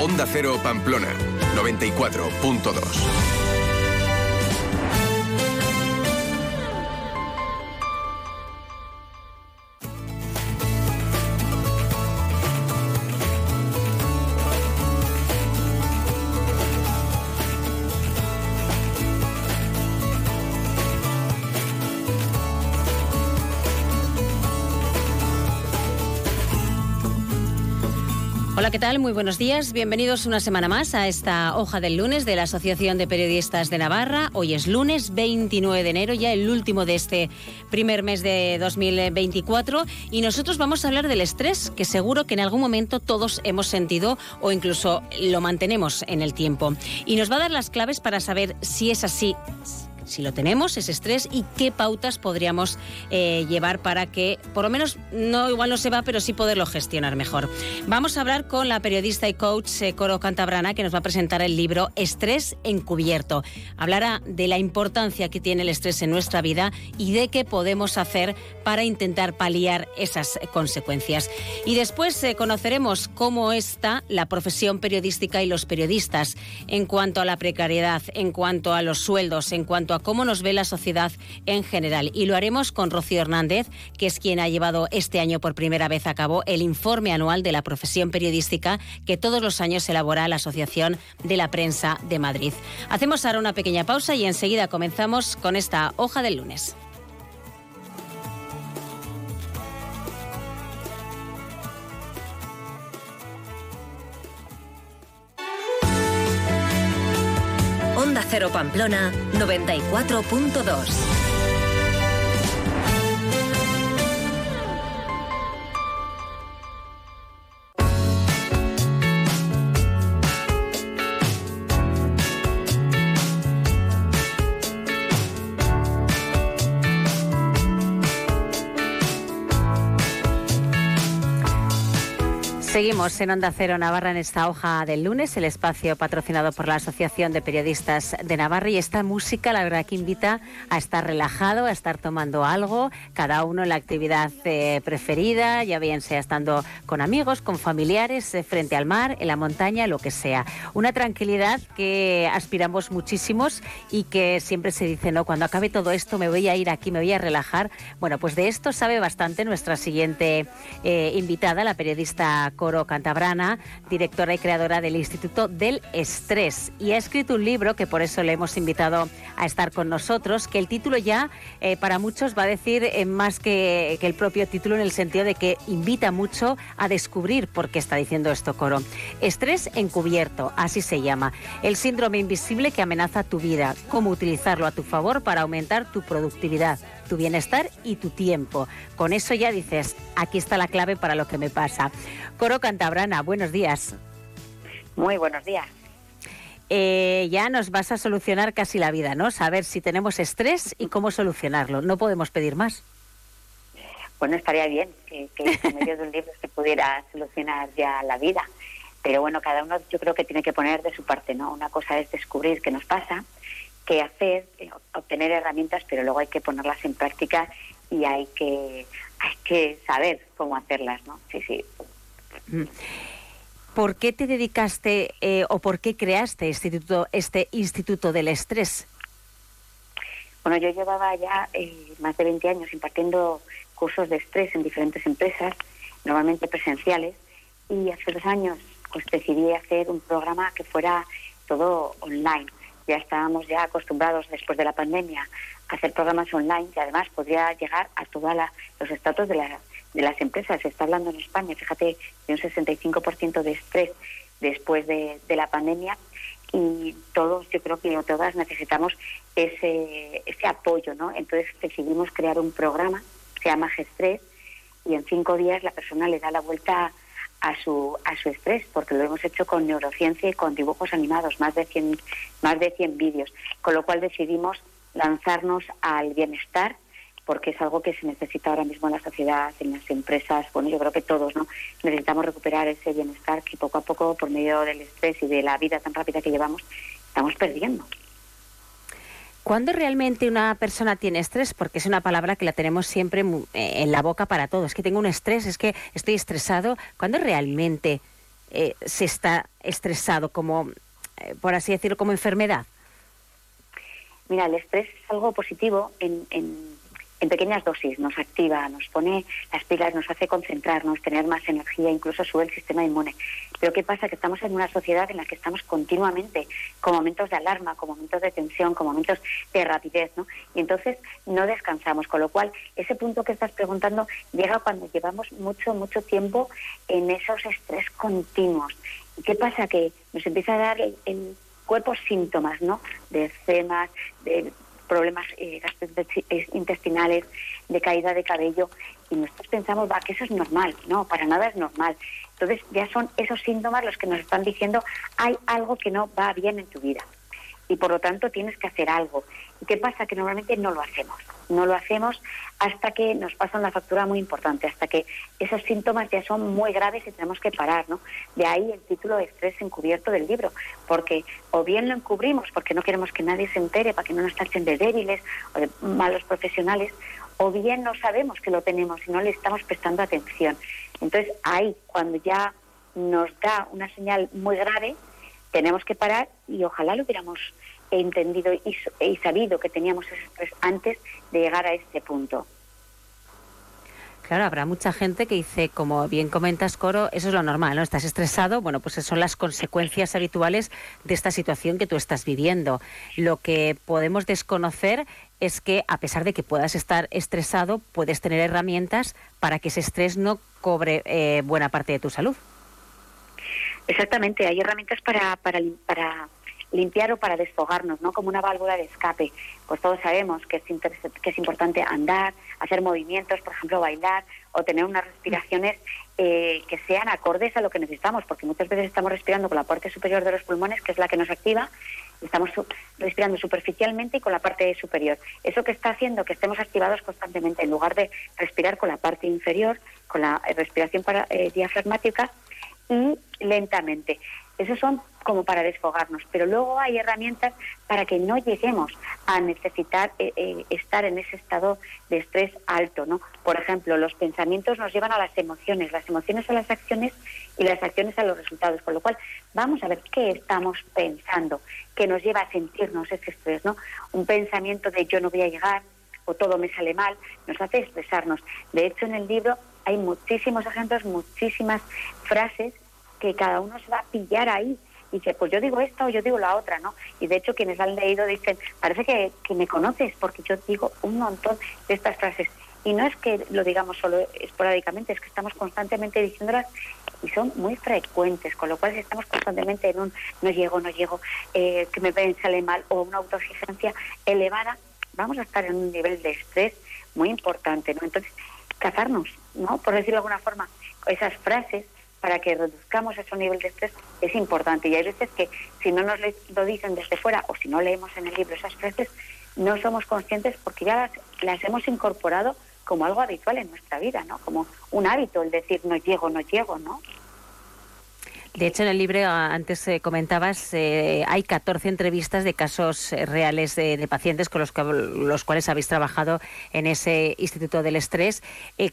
Onda Cero Pamplona, 94.2. ¿qué tal? Muy buenos días. Bienvenidos una semana más a esta hoja del lunes de la Asociación de Periodistas de Navarra. Hoy es lunes 29 de enero, ya el último de este primer mes de 2024. Y nosotros vamos a hablar del estrés, que seguro que en algún momento todos hemos sentido o incluso lo mantenemos en el tiempo. Y nos va a dar las claves para saber si es así si lo tenemos, ese estrés, y qué pautas podríamos eh, llevar para que, por lo menos, no igual no se va, pero sí poderlo gestionar mejor. Vamos a hablar con la periodista y coach eh, Coro Cantabrana, que nos va a presentar el libro Estrés encubierto. Hablará de la importancia que tiene el estrés en nuestra vida y de qué podemos hacer para intentar paliar esas consecuencias. Y después eh, conoceremos cómo está la profesión periodística y los periodistas en cuanto a la precariedad, en cuanto a los sueldos, en cuanto a cómo nos ve la sociedad en general. Y lo haremos con Rocío Hernández, que es quien ha llevado este año por primera vez a cabo el informe anual de la profesión periodística que todos los años elabora la Asociación de la Prensa de Madrid. Hacemos ahora una pequeña pausa y enseguida comenzamos con esta hoja del lunes. Cero Pamplona 94.2. Seguimos en Onda Cero Navarra en esta hoja del lunes, el espacio patrocinado por la Asociación de Periodistas de Navarra. Y esta música, la verdad, que invita a estar relajado, a estar tomando algo, cada uno en la actividad eh, preferida, ya bien sea estando con amigos, con familiares, eh, frente al mar, en la montaña, lo que sea. Una tranquilidad que aspiramos muchísimos y que siempre se dice, no, cuando acabe todo esto me voy a ir aquí, me voy a relajar. Bueno, pues de esto sabe bastante nuestra siguiente eh, invitada, la periodista Cantabrana, directora y creadora del Instituto del Estrés. Y ha escrito un libro que por eso le hemos invitado a estar con nosotros, que el título ya eh, para muchos va a decir eh, más que, que el propio título en el sentido de que invita mucho a descubrir por qué está diciendo esto Coro. Estrés encubierto, así se llama. El síndrome invisible que amenaza tu vida, cómo utilizarlo a tu favor para aumentar tu productividad tu bienestar y tu tiempo. Con eso ya dices, aquí está la clave para lo que me pasa. Coro Cantabrana, buenos días. Muy buenos días. Eh, ya nos vas a solucionar casi la vida, ¿no? Saber si tenemos estrés y cómo solucionarlo. No podemos pedir más. Bueno, estaría bien que, que en medio de un libro se pudiera solucionar ya la vida. Pero bueno, cada uno yo creo que tiene que poner de su parte, ¿no? Una cosa es descubrir qué nos pasa que hacer, eh, obtener herramientas, pero luego hay que ponerlas en práctica y hay que, hay que saber cómo hacerlas, ¿no? Sí, sí. Mm. ¿Por qué te dedicaste eh, o por qué creaste este instituto, este instituto del estrés? Bueno, yo llevaba ya eh, más de 20 años impartiendo cursos de estrés en diferentes empresas, normalmente presenciales, y hace dos años pues decidí hacer un programa que fuera todo online ya estábamos ya acostumbrados después de la pandemia a hacer programas online y además podría llegar a todos los estatus de, de las empresas. Se está hablando en España, fíjate, de un 65% de estrés después de, la pandemia y todos, yo creo que todas necesitamos ese, ese apoyo, ¿no? Entonces decidimos crear un programa, se llama Gestrés, y en cinco días la persona le da la vuelta a su, a su estrés, porque lo hemos hecho con neurociencia y con dibujos animados, más de 100, más de 100 vídeos, con lo cual decidimos lanzarnos al bienestar, porque es algo que se necesita ahora mismo en la sociedad, en las empresas, bueno, yo creo que todos, ¿no? Necesitamos recuperar ese bienestar que poco a poco, por medio del estrés y de la vida tan rápida que llevamos, estamos perdiendo. ¿Cuándo realmente una persona tiene estrés? Porque es una palabra que la tenemos siempre eh, en la boca para todos. Es que tengo un estrés, es que estoy estresado. ¿Cuándo realmente eh, se está estresado, como, eh, por así decirlo, como enfermedad? Mira, el estrés es algo positivo en, en en pequeñas dosis, nos activa, nos pone las pilas, nos hace concentrarnos, tener más energía, incluso sube el sistema inmune. Pero ¿qué pasa? Que estamos en una sociedad en la que estamos continuamente con momentos de alarma, con momentos de tensión, con momentos de rapidez, ¿no? Y entonces no descansamos, con lo cual ese punto que estás preguntando llega cuando llevamos mucho, mucho tiempo en esos estrés continuos. ¿Y qué pasa? Que nos empieza a dar el, cuerpo síntomas, ¿no? De cemas, de problemas eh, intestinales, de caída de cabello, y nosotros pensamos, va, que eso es normal. No, para nada es normal. Entonces ya son esos síntomas los que nos están diciendo, hay algo que no va bien en tu vida y por lo tanto tienes que hacer algo. ¿Y qué pasa? Que normalmente no lo hacemos. No lo hacemos hasta que nos pasa una factura muy importante, hasta que esos síntomas ya son muy graves y tenemos que parar, ¿no? De ahí el título de estrés encubierto del libro, porque o bien lo encubrimos porque no queremos que nadie se entere para que no nos tachen de débiles o de malos profesionales, o bien no sabemos que lo tenemos y no le estamos prestando atención. Entonces ahí, cuando ya nos da una señal muy grave, tenemos que parar y ojalá lo hubiéramos entendido y, sabido que teníamos ese estrés antes de llegar a este punto. Claro, habrá mucha gente que dice, como bien comentas, Coro, eso es lo normal, ¿no? Estás estresado, bueno, pues son las consecuencias habituales de esta situación que tú estás viviendo. Lo que podemos desconocer es que, a pesar de que puedas estar estresado, puedes tener herramientas para que ese estrés no cobre eh, buena parte de tu salud. Exactamente, hay herramientas para, para, para limpiar o para desfogarnos, ¿no? Como una válvula de escape. Pues todos sabemos que es, que es importante andar, hacer movimientos, por ejemplo, bailar o tener unas respiraciones eh, que sean acordes a lo que necesitamos, porque muchas veces estamos respirando con la parte superior de los pulmones, que es la que nos activa, estamos respirando superficialmente y con la parte superior. Eso que está haciendo que estemos activados constantemente, en lugar de respirar con la parte inferior, con la respiración para, eh, diafragmática, y lentamente. Esos son como para desfogarnos, pero luego hay herramientas para que no lleguemos a necesitar eh, eh, estar en ese estado de estrés alto, ¿no? Por ejemplo, los pensamientos nos llevan a las emociones, las emociones a las acciones y las acciones a los resultados, con lo cual vamos a ver qué estamos pensando, que nos lleva a sentirnos ese estrés, ¿no? Un pensamiento de yo no voy a llegar o todo me sale mal, nos hace estresarnos. De hecho, en el libro hay muchísimos ejemplos, muchísimas frases que cada uno se va a pillar ahí y dice, pues yo digo esta o yo digo la otra, ¿no? Y de hecho quienes han leído dicen, parece que, que me conoces porque yo digo un montón de estas frases. Y no es que lo digamos solo esporádicamente, es que estamos constantemente diciéndolas y son muy frecuentes, con lo cual si estamos constantemente en un no llego, no llego, eh, que me sale mal o una autoexigencia elevada, vamos a estar en un nivel de estrés muy importante, ¿no? Entonces, cazarnos, ¿no? Por decirlo de alguna forma, esas frases para que reduzcamos ese nivel de estrés es importante. Y hay veces que si no nos lo dicen desde fuera o si no leemos en el libro esas frases, no somos conscientes porque ya las, las hemos incorporado como algo habitual en nuestra vida, ¿no? Como un hábito el decir no llego, no llego, ¿no? De hecho, en el libro, antes eh, comentabas, eh, hay 14 entrevistas de casos eh, reales de, pacientes con los, los, cuales habéis trabajado en ese Instituto del Estrés.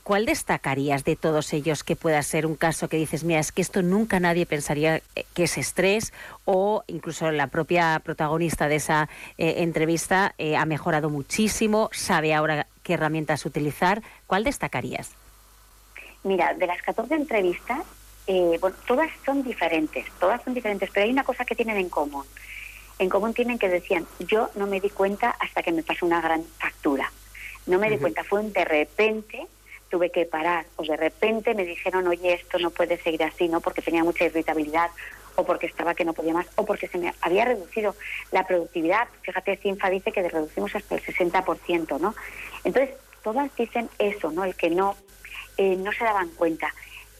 ¿Cuál destacarías de todos ellos que pueda ser un caso que dices, mira, es que esto nunca nadie pensaría que es estrés o incluso la propia protagonista de esa entrevista ha mejorado muchísimo, sabe ahora qué herramientas utilizar? ¿Cuál destacarías? Mira, de las 14 entrevistas, eh, bueno, todas son diferentes, todas son diferentes, pero hay una cosa que tienen en común. En común tienen que decían, yo no me di cuenta hasta que me pasó una gran factura. No me di cuenta, fue un de repente tuve que parar o de repente me dijeron, oye, esto no puede seguir así, ¿no? Porque tenía mucha irritabilidad o porque estaba que no podía más o porque se me había reducido la productividad. Fíjate, CINFA dice que reducimos hasta el 60%, ¿no? Entonces, todas dicen eso, ¿no? El que no, eh, no se daban cuenta.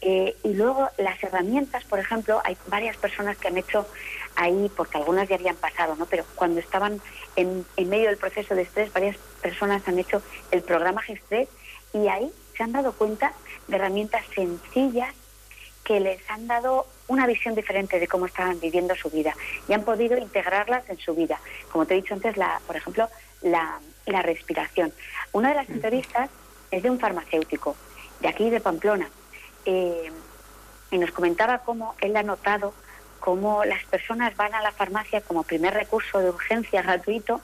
Eh, y luego las herramientas, por ejemplo, hay varias personas que han hecho ahí, porque algunas ya habían pasado, ¿no? Pero cuando estaban en, medio del proceso de estrés, varias personas han hecho el programa Gestrés y ahí se han dado cuenta de herramientas sencillas que les han dado una visión diferente de cómo estaban viviendo su vida y han podido integrarlas en su vida. Como te he dicho antes, la, por ejemplo, la, la respiración. Una de las entrevistas es de un farmacéutico de aquí de Pamplona eh, y nos comentaba cómo él ha notado cómo las personas van a la farmacia como primer recurso de urgencia gratuito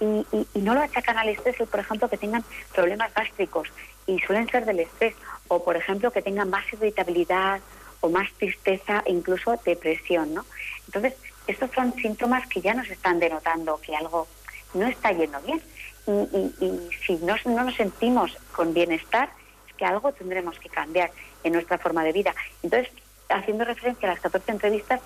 y, no lo achacan al estrés, por ejemplo, que tengan problemas gástricos y suelen ser del estrés, o por ejemplo, que tengan más irritabilidad o más tristeza e incluso depresión, ¿no? Entonces, estos son síntomas que ya nos están denotando que algo no está yendo bien. Y, si no, no nos sentimos con bienestar, es que algo tendremos que cambiar en nuestra forma de vida. Entonces, haciendo referencia a las 14 entrevistas,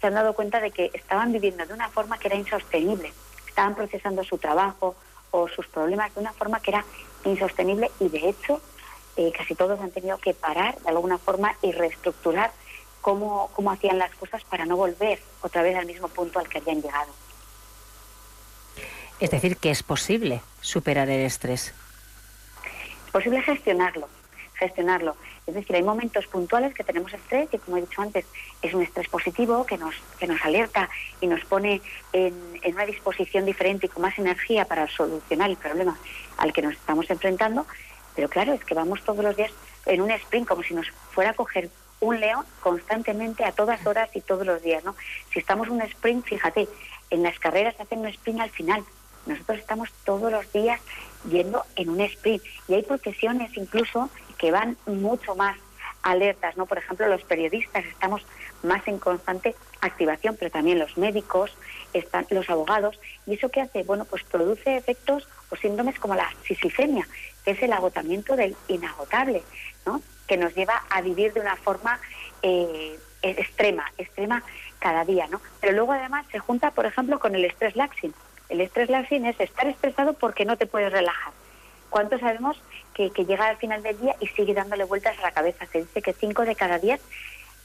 se han dado cuenta de que estaban viviendo de una forma que era insostenible. Estaban procesando su trabajo o sus problemas de una forma que era insostenible y de hecho eh, casi todos han tenido que parar de alguna forma y reestructurar cómo, cómo hacían las cosas para no volver otra vez al mismo punto al que habían llegado. Es decir, que es posible superar el estrés. Es posible gestionarlo, gestionarlo. Es decir, hay momentos puntuales que tenemos estrés, que como he dicho antes, es un estrés positivo que nos, que nos alerta y nos pone en, en una disposición diferente y con más energía para solucionar el problema al que nos estamos enfrentando. Pero claro, es que vamos todos los días en un sprint, como si nos fuera a coger un león constantemente a todas horas y todos los días, ¿no? Si estamos en un sprint, fíjate, en las carreras hacen un sprint al final. Nosotros estamos todos los días yendo en un sprint y hay profesiones incluso que van mucho más alertas, ¿no? Por ejemplo, los periodistas estamos más en constante activación, pero también los médicos, están los abogados, y eso qué hace, bueno, pues produce efectos o síndromes como la sisifemia, que es el agotamiento del inagotable, ¿no? Que nos lleva a vivir de una forma eh, extrema, extrema cada día, ¿no? Pero luego además se junta, por ejemplo, con el estrés laxing. El estrés laxing es estar estresado porque no te puedes relajar. ¿Cuántos sabemos que, llega al final del día y sigue dándole vueltas a la cabeza? Se dice que cinco de cada diez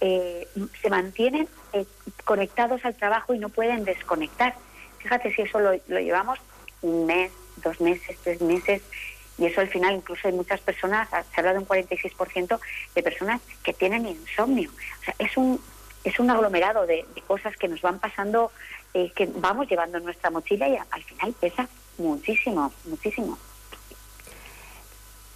eh, se mantienen eh, conectados al trabajo y no pueden desconectar. Fíjate si eso lo, llevamos un mes, dos meses, tres meses, y eso al final incluso hay muchas personas, se habla de un 46% de personas que tienen insomnio. O sea, es un, es un aglomerado de, cosas que nos van pasando, eh, que vamos llevando nuestra mochila y al final pesa muchísimo, muchísimo.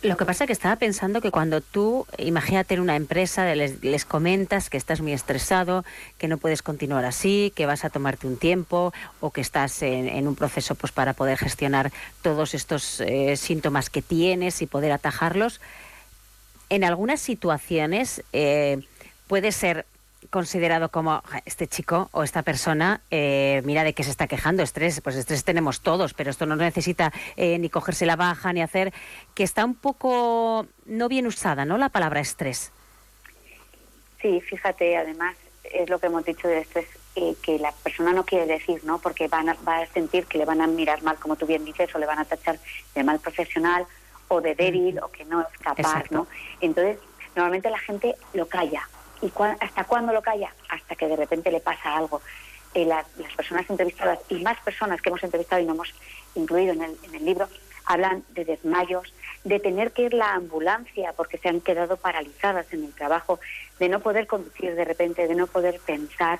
Lo que pasa es que estaba pensando que cuando tú, imagínate en una empresa, les, comentas que estás muy estresado, que no puedes continuar así, que vas a tomarte un tiempo o que estás en, un proceso pues, para poder gestionar todos estos eh, síntomas que tienes y poder atajarlos, en algunas situaciones eh, puede ser considerado como este chico o esta persona, eh, mira de qué se está quejando, estrés, pues estrés tenemos todos, pero esto no necesita eh, ni cogerse la baja ni hacer, que está un poco no bien usada, ¿no? La palabra estrés. Sí, fíjate, además es lo que hemos dicho de estrés, eh, que la persona no quiere decir, ¿no? Porque van va a sentir que le van a mirar mal, como tú bien dices, o le van a tachar de mal profesional o de débil o que no es capaz, ¿no? Entonces, normalmente la gente lo calla, ¿Y hasta cuándo lo calla? Hasta que de repente le pasa algo. Eh, las personas entrevistadas y más personas que hemos entrevistado y no hemos incluido en el, en el libro hablan de desmayos, de tener que ir la ambulancia porque se han quedado paralizadas en el trabajo, de no poder conducir de repente, de no poder pensar.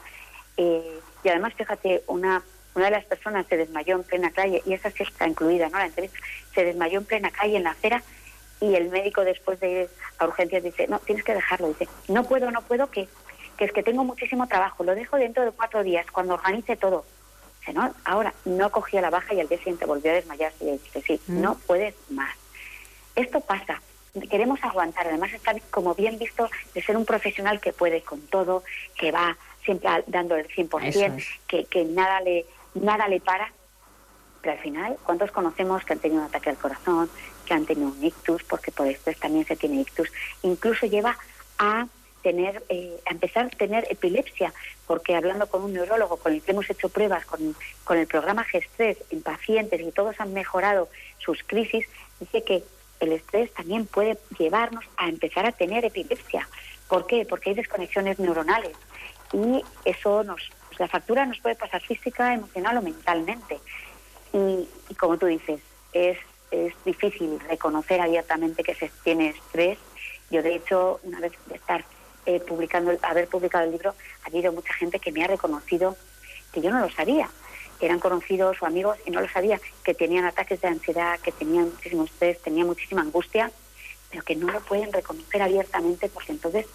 Eh, y además, fíjate, una, una de las personas se desmayó en plena calle, y esa sí está incluida, ¿no? La entrevista, se desmayó en plena calle en la acera y el médico después de ir a urgencias dice, no, tienes que dejarlo. Dice, no puedo, no puedo, que, que es que tengo muchísimo trabajo, lo dejo dentro de cuatro días, cuando organice todo. Dice, no, ahora no cogía la baja y al día siguiente volvió a desmayarse y dice, sí, mm. no puedes más. Esto pasa, queremos aguantar, además está como bien visto de ser un profesional que puede con todo, que va siempre dando el 100%, que, que nada le nada le para, pero al final, ¿cuántos conocemos que han tenido un ataque al corazón, que han tenido un ictus, porque por estrés también se tiene ictus, incluso lleva a tener, eh, a empezar a tener epilepsia, porque hablando con un neurólogo con el que hemos hecho pruebas con, con el programa Gestres en pacientes y todos han mejorado sus crisis, dice que el estrés también puede llevarnos a empezar a tener epilepsia. ¿Por qué? Porque hay desconexiones neuronales y eso nos, la factura nos puede pasar física, emocional o mentalmente. Y, y como tú dices, es es difícil reconocer abiertamente que se tiene estrés. Yo, de hecho, una vez de estar eh, publicando, haber publicado el libro, ha habido mucha gente que me ha reconocido que yo no lo sabía, eran conocidos o amigos y no lo sabía, que tenían ataques de ansiedad, que tenían muchísimo estrés, tenían muchísima angustia, pero que no lo pueden reconocer abiertamente porque entonces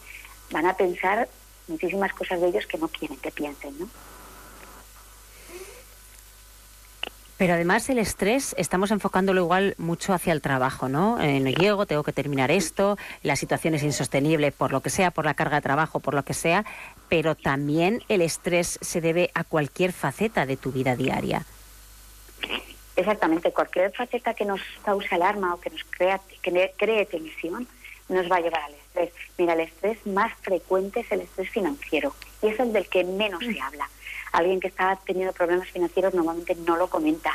van a pensar muchísimas cosas de ellos que no quieren que piensen, ¿no? Pero además el estrés estamos enfocándolo igual mucho hacia el trabajo, ¿no? Eh, no llego, tengo que terminar esto, la situación es insostenible por lo que sea, por la carga de trabajo, por lo que sea, pero también el estrés se debe a cualquier faceta de tu vida diaria. Exactamente, cualquier faceta que nos cause alarma o que nos crea, que cree tensión nos va a llevar al estrés. Mira, el estrés más frecuente es el estrés financiero y es el del que menos se habla alguien que está teniendo problemas financieros normalmente no lo comenta,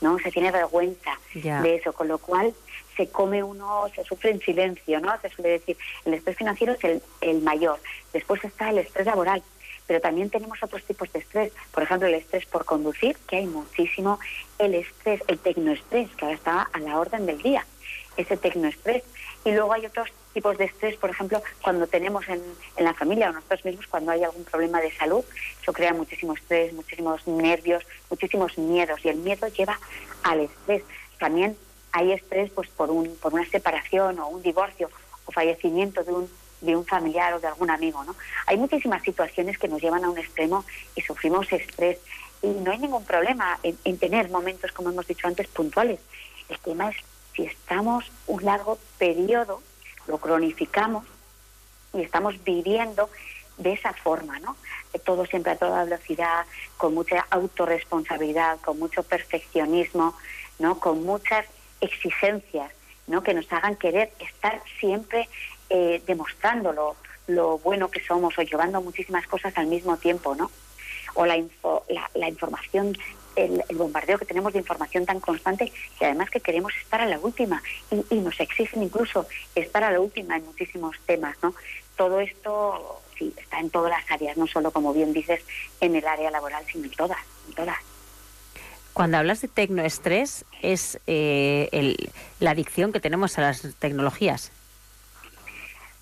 ¿no? Se tiene vergüenza de eso, con lo cual se come uno, se sufre en silencio, ¿no? Se suele decir, el estrés financiero es el, el mayor. Después está el estrés laboral, pero también tenemos otros tipos de estrés. Por ejemplo, el estrés por conducir, que hay muchísimo. El estrés, el tecnoestrés, que ahora está a la orden del día. Ese tecnoestrés. Y luego hay otros tipos de estrés, por ejemplo, cuando tenemos en, en, la familia o nosotros mismos, cuando hay algún problema de salud, eso crea muchísimo estrés, muchísimos nervios, muchísimos miedos y el miedo lleva al estrés. También hay estrés pues por, un, por una separación o un divorcio o fallecimiento de un, de un familiar o de algún amigo. ¿no? Hay muchísimas situaciones que nos llevan a un extremo y sufrimos estrés y no hay ningún problema en, en tener momentos, como hemos dicho antes, puntuales. El tema es si estamos un largo periodo lo cronificamos y estamos viviendo de esa forma, ¿no? Todo siempre a toda velocidad, con mucha autorresponsabilidad, con mucho perfeccionismo, ¿no? Con muchas exigencias, ¿no? Que nos hagan querer estar siempre eh, demostrando lo, bueno que somos o llevando muchísimas cosas al mismo tiempo, ¿no? O la, la, la información el, bombardeo que tenemos de información tan constante y además que queremos estar a la última y, nos exigen incluso estar a la última en muchísimos temas, ¿no? Todo esto sí está en todas las áreas, no solo como bien dices en el área laboral, sino en todas, en todas. Cuando hablas de tecnoestrés, es eh, la adicción que tenemos a las tecnologías.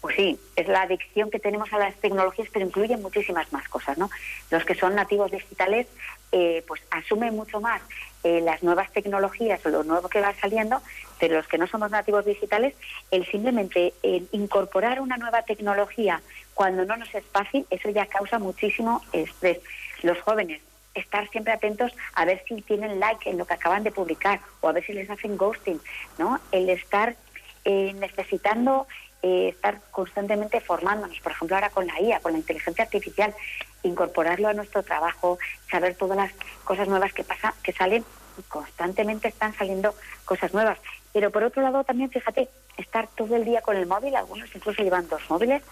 Pues sí, es la adicción que tenemos a las tecnologías, pero incluye muchísimas más cosas, ¿no? Los que son nativos digitales, eh, pues asumen mucho más eh, las nuevas tecnologías o lo nuevo que va saliendo, pero los que no somos nativos digitales, el simplemente incorporar una nueva tecnología cuando no nos es fácil, eso ya causa muchísimo estrés. Los jóvenes estar siempre atentos a ver si tienen like en lo que acaban de publicar o a ver si les hacen ghosting, ¿no? El estar eh, necesitando eh, estar constantemente formándonos, por ejemplo ahora con la IA, con la inteligencia artificial, incorporarlo a nuestro trabajo, saber todas las cosas nuevas que pasan, que salen constantemente están saliendo cosas nuevas. Pero por otro lado también, fíjate, estar todo el día con el móvil, algunos incluso llevan dos móviles,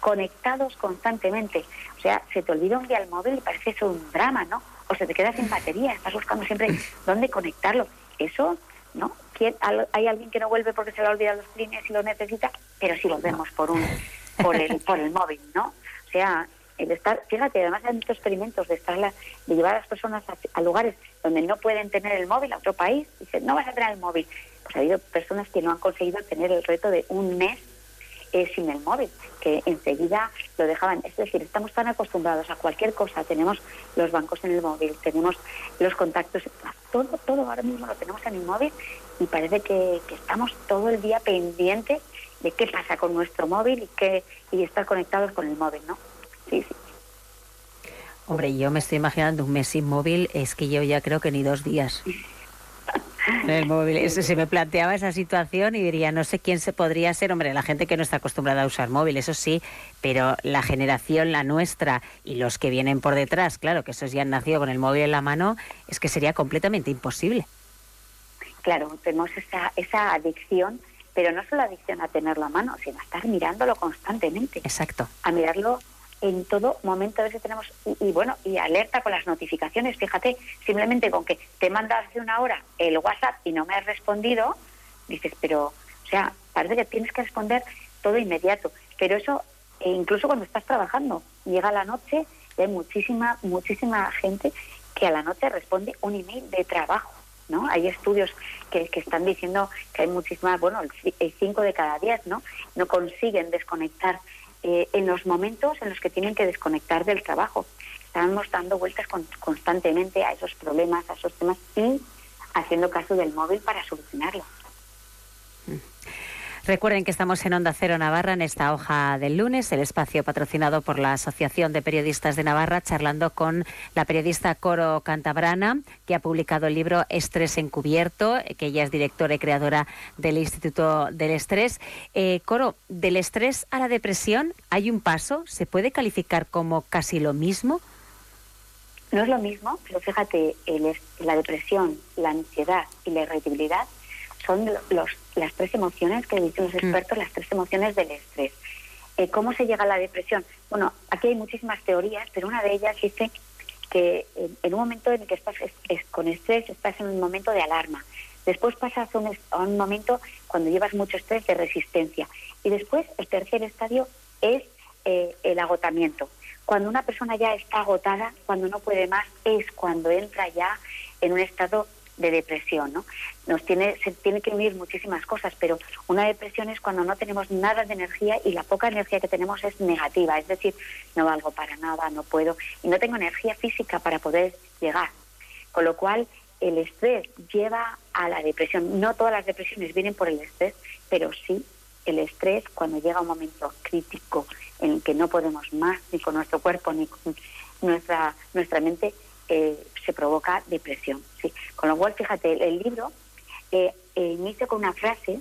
conectados constantemente. O sea, se te olvida un día el móvil y parece eso un drama, ¿no? O se te queda sin batería, estás buscando siempre dónde conectarlo. Eso ¿no? Hay alguien que no vuelve porque se le ha olvidado los clines y lo necesita, pero si lo vemos por un por el, por el móvil, ¿no? O sea, el estar, fíjate, además hay muchos experimentos de estar de llevar a las personas a, lugares donde no pueden tener el móvil, a otro país, dicen, no vas a tener el móvil. Pues ha habido personas que no han conseguido tener el reto de un mes eh, sin el móvil, que enseguida lo dejaban. Es decir, estamos tan acostumbrados a cualquier cosa, tenemos los bancos en el móvil, tenemos los contactos, todo, todo ahora mismo lo tenemos en el móvil y parece que, estamos todo el día pendientes de qué pasa con nuestro móvil y, que, y estar conectados con el móvil, ¿no? Sí, sí. Hombre, yo me estoy imaginando un mes sin móvil, es que yo ya creo que ni dos días. el móvil. se me planteaba esa situación y diría, no sé quién se podría ser, hombre, la gente que no está acostumbrada a usar móvil, eso sí, pero la generación, la nuestra y los que vienen por detrás, claro, que esos ya han nacido con el móvil en la mano, es que sería completamente imposible. Claro, tenemos esa, esa adicción, pero no solo adicción a tenerlo a mano, sino a estar mirándolo constantemente. Exacto. A mirarlo en todo momento a veces tenemos y, bueno y alerta con las notificaciones fíjate simplemente con que te manda hace una hora el WhatsApp y no me has respondido dices pero o sea parece que tienes que responder todo inmediato pero eso e incluso cuando estás trabajando llega la noche y hay muchísima muchísima gente que a la noche responde un email de trabajo ¿no? Hay estudios que, que están diciendo que hay muchísimas, bueno, el 5 de cada 10, ¿no? No consiguen desconectar eh, en los momentos en los que tienen que desconectar del trabajo. Estamos dando vueltas constantemente a esos problemas, a esos temas y haciendo caso del móvil para solucionarlo. Recuerden que estamos en Onda Cero Navarra en esta hoja del lunes, el espacio patrocinado por la Asociación de Periodistas de Navarra, charlando con la periodista Coro Cantabrana, que ha publicado el libro Estrés encubierto, que ella es directora y creadora del Instituto del Estrés. Eh, Coro, del estrés a la depresión, ¿hay un paso? ¿Se puede calificar como casi lo mismo? No es lo mismo, pero fíjate, la depresión, la ansiedad y la irritabilidad son los, las tres emociones que dicen los mm. expertos, las tres emociones del estrés. Eh, ¿Cómo se llega a la depresión? Bueno, aquí hay muchísimas teorías, pero una de ellas dice que en un momento en el que estás con estrés, estás en un momento de alarma. Después pasas a un, momento cuando llevas mucho estrés de resistencia. Y después el tercer estadio es eh, el agotamiento. Cuando una persona ya está agotada, cuando no puede más, es cuando entra ya en un estado de depresión, ¿no? Nos tiene, se tiene que unir muchísimas cosas, pero una depresión es cuando no tenemos nada de energía y la poca energía que tenemos es negativa, es decir, no valgo para nada, no puedo y no tengo energía física para poder llegar. Con lo cual, el estrés lleva a la depresión. No todas las depresiones vienen por el estrés, pero sí el estrés cuando llega un momento crítico en el que no podemos más ni con nuestro cuerpo ni con nuestra, nuestra mente, eh, se provoca depresión. ¿sí? Con lo cual, fíjate, el, libro eh, eh, inicia con una frase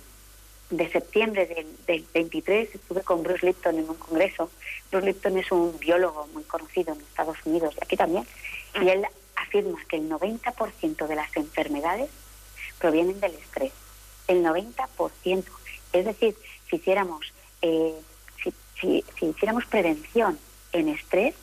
de septiembre del, del, 23, estuve con Bruce Lipton en un congreso. Bruce Lipton es un biólogo muy conocido en Estados Unidos y aquí también, y él afirma que el 90% de las enfermedades provienen del estrés. El 90%. Es decir, si hiciéramos, eh, si, si, si hiciéramos prevención en estrés,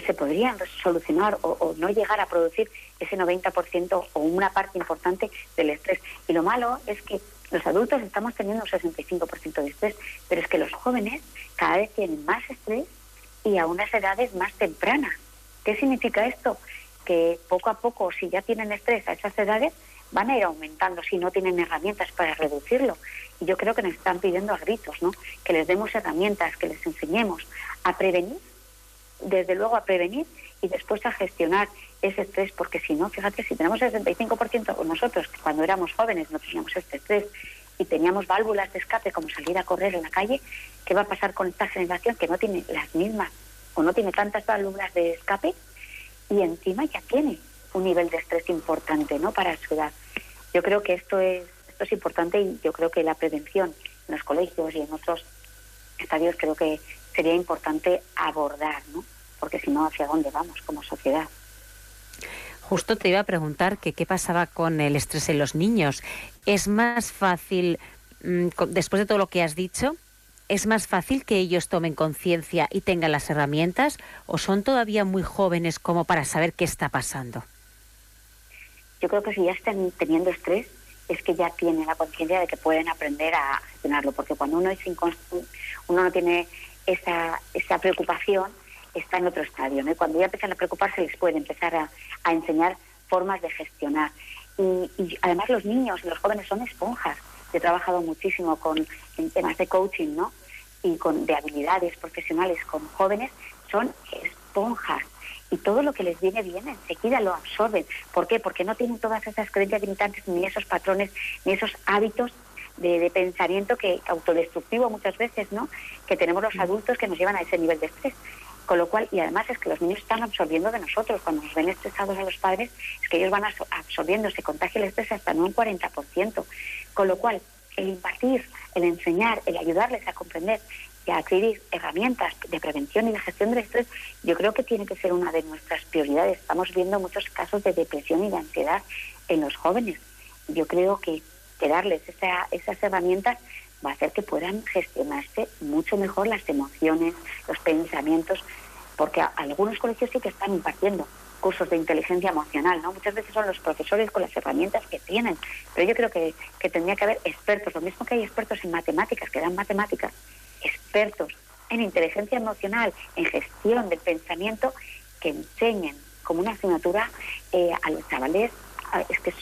se podrían solucionar o, no llegar a producir ese 90% o una parte importante del estrés. Y lo malo es que los adultos estamos teniendo un 65% de estrés, pero es que los jóvenes cada vez tienen más estrés y a unas edades más tempranas. ¿Qué significa esto? Que poco a poco, si ya tienen estrés a esas edades, van a ir aumentando si no tienen herramientas para reducirlo. Y yo creo que nos están pidiendo a gritos, ¿no? Que les demos herramientas, que les enseñemos a prevenir desde luego a prevenir y después a gestionar ese estrés, porque si no, fíjate, si tenemos el 65% nosotros, cuando éramos jóvenes no teníamos este estrés y teníamos válvulas de escape como salir a correr en la calle, ¿qué va a pasar con esta generación que no tiene las mismas o no tiene tantas válvulas de escape y encima ya tiene un nivel de estrés importante ¿no? para su edad? Yo creo que esto es, esto es importante y yo creo que la prevención en los colegios y en otros estadios creo que sería importante abordar, ¿no? Porque si no, ¿hacia dónde vamos como sociedad? Justo te iba a preguntar que qué pasaba con el estrés en los niños. ¿Es más fácil, mm, después de todo lo que has dicho, es más fácil que ellos tomen conciencia y tengan las herramientas o son todavía muy jóvenes como para saber qué está pasando? Yo creo que si ya están teniendo estrés, es que ya tienen la conciencia de que pueden aprender a gestionarlo, porque cuando uno es uno no tiene esa, esa preocupación está en otro estadio. cuando ya empiezan a preocuparse les puede empezar a, a enseñar formas de gestionar. Y, además los niños y los jóvenes son esponjas. he trabajado muchísimo con en temas de coaching ¿no? y con, de habilidades profesionales con jóvenes. Son esponjas y todo lo que les viene bien enseguida lo absorben. ¿Por qué? Porque no tienen todas esas creencias limitantes, ni esos patrones, ni esos hábitos de, pensamiento que autodestructivo muchas veces, ¿no? Que tenemos los adultos que nos llevan a ese nivel de estrés. Con lo cual, y además es que los niños están absorbiendo de nosotros. Cuando nos ven estresados a los padres, es que ellos van absorbiendo, se contagia el estrés hasta en un 40%. Con lo cual, el impartir, el enseñar, el ayudarles a comprender y a adquirir herramientas de prevención y de gestión del estrés, yo creo que tiene que ser una de nuestras prioridades. Estamos viendo muchos casos de depresión y de ansiedad en los jóvenes. Yo creo que que darles esas herramientas va a hacer que puedan gestionarse mucho mejor las emociones, los pensamientos, porque algunos colegios sí que están impartiendo cursos de inteligencia emocional, ¿no? Muchas veces son los profesores con las herramientas que tienen, pero yo creo que, que tendría que haber expertos, lo mismo que hay expertos en matemáticas, que dan matemáticas, expertos en inteligencia emocional, en gestión del pensamiento, que enseñen como una asignatura eh, a los chavales, es que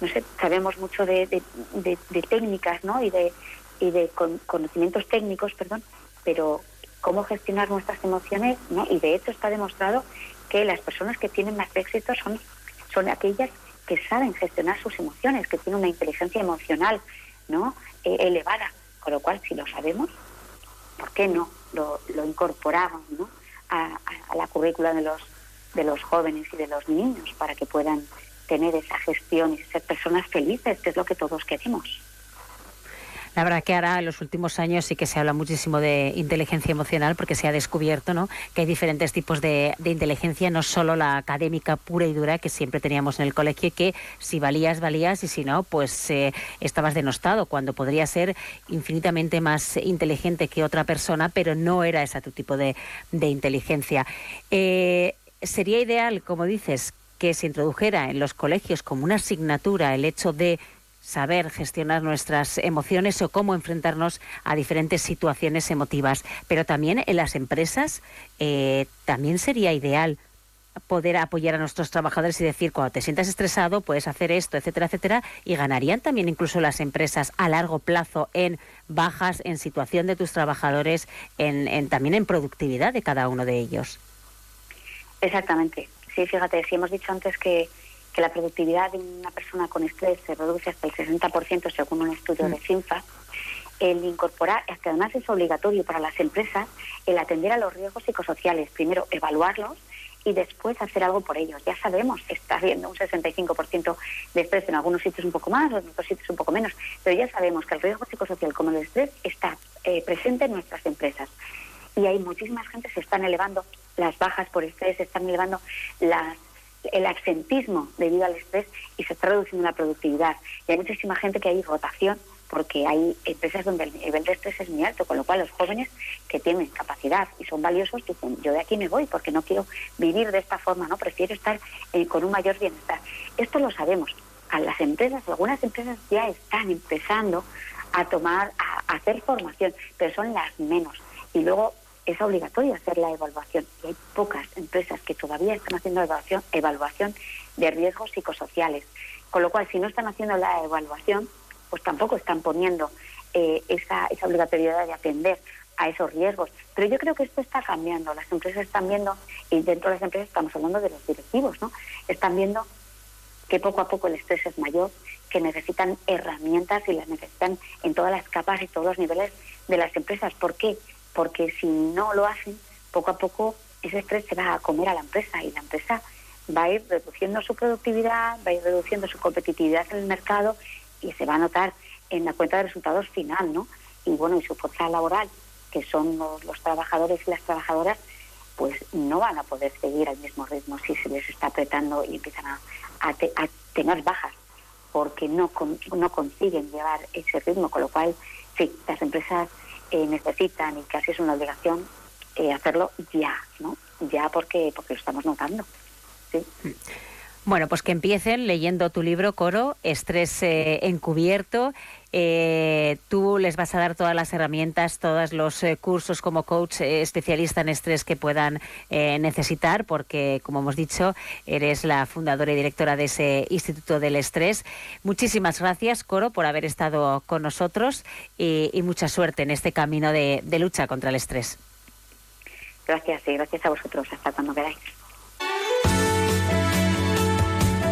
no sé, sabemos mucho de, de, técnicas, ¿no? Y de, y de conocimientos técnicos, perdón, pero cómo gestionar nuestras emociones, ¿no? Y de hecho está demostrado que las personas que tienen más éxito son, son aquellas que saben gestionar sus emociones, que tienen una inteligencia emocional, ¿no? Eh, elevada. Con lo cual, si lo sabemos, ¿por qué no lo, incorporamos A, la currícula de los, de los jóvenes y de los niños para que puedan tener esa gestión y ser personas felices, que es lo que todos queremos? La verdad que ahora en los últimos años sí que se habla muchísimo de inteligencia emocional porque se ha descubierto ¿no? que hay diferentes tipos de, inteligencia, no solo la académica pura y dura que siempre teníamos en el colegio, que si valías, valías y si no, pues eh, estabas denostado, cuando podría ser infinitamente más inteligente que otra persona, pero no era ese tu tipo de, inteligencia. Eh, sería ideal, como dices, que se introdujera en los colegios como una asignatura el hecho de saber gestionar nuestras emociones o cómo enfrentarnos a diferentes situaciones emotivas. Pero también en las empresas eh, también sería ideal poder apoyar a nuestros trabajadores y decir, cuando te sientas estresado, puedes hacer esto, etcétera, etcétera, y ganarían también incluso las empresas a largo plazo en bajas, en situación de tus trabajadores, en, también en productividad de cada uno de ellos. Exactamente. Sí, fíjate, si hemos dicho antes que que la productividad de una persona con estrés se reduce hasta el 60% según un estudio de CINFA, el incorporar, que además es obligatorio para las empresas, el atender a los riesgos psicosociales, primero evaluarlos y después hacer algo por ellos. Ya sabemos que está habiendo un 65% de estrés en algunos sitios un poco más, en otros sitios un poco menos, pero ya sabemos que el riesgo psicosocial como el estrés está eh, presente en nuestras empresas. Y hay muchísimas gente se están elevando las bajas por estrés, están elevando las el absentismo debido al estrés y se está reduciendo la productividad. Y hay muchísima gente que hay rotación porque hay empresas donde el nivel de estrés es muy alto, con lo cual los jóvenes que tienen capacidad y son valiosos dicen, yo de aquí me voy porque no quiero vivir de esta forma, no prefiero estar eh, con un mayor bienestar. Esto lo sabemos. A las empresas, algunas empresas ya están empezando a tomar, a hacer formación, pero son las menos. Y luego es obligatorio hacer la evaluación y hay pocas empresas que todavía están haciendo evaluación, de riesgos psicosociales. Con lo cual, si no están haciendo la evaluación, pues tampoco están poniendo eh, esa, esa obligatoriedad de atender a esos riesgos. Pero yo creo que esto está cambiando. Las empresas están viendo, y dentro de las empresas estamos hablando de los directivos, ¿no? Están viendo que poco a poco el estrés es mayor, que necesitan herramientas y las necesitan en todas las capas y todos los niveles de las empresas. ¿Por qué? Porque si no lo hacen, poco a poco ese estrés se va a comer a la empresa y la empresa va a ir reduciendo su productividad, va a ir reduciendo su competitividad en el mercado y se va a notar en la cuenta de resultados final, ¿no? Y bueno, y su fuerza laboral, que son los, trabajadores y las trabajadoras, pues no van a poder seguir al mismo ritmo si se les está apretando y empiezan a, tener bajas, porque no, no consiguen llevar ese ritmo, con lo cual, sí, las empresas eh, necesitan y casi es una obligación eh, hacerlo ya, ¿no? Ya porque, porque lo estamos notando. ¿sí? Bueno, pues que empiecen leyendo tu libro, Coro, Estrés eh, Encubierto. tú les vas a dar todas las herramientas, todos los cursos como coach especialista en estrés que puedan necesitar, porque, como hemos dicho, eres la fundadora y directora de ese Instituto del Estrés. Muchísimas gracias, Coro, por haber estado con nosotros y, mucha suerte en este camino de lucha contra el estrés. Gracias y gracias a vosotros. Hasta cuando queráis.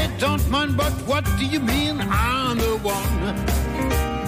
Said, don't mind, but what do you mean? I'm the one.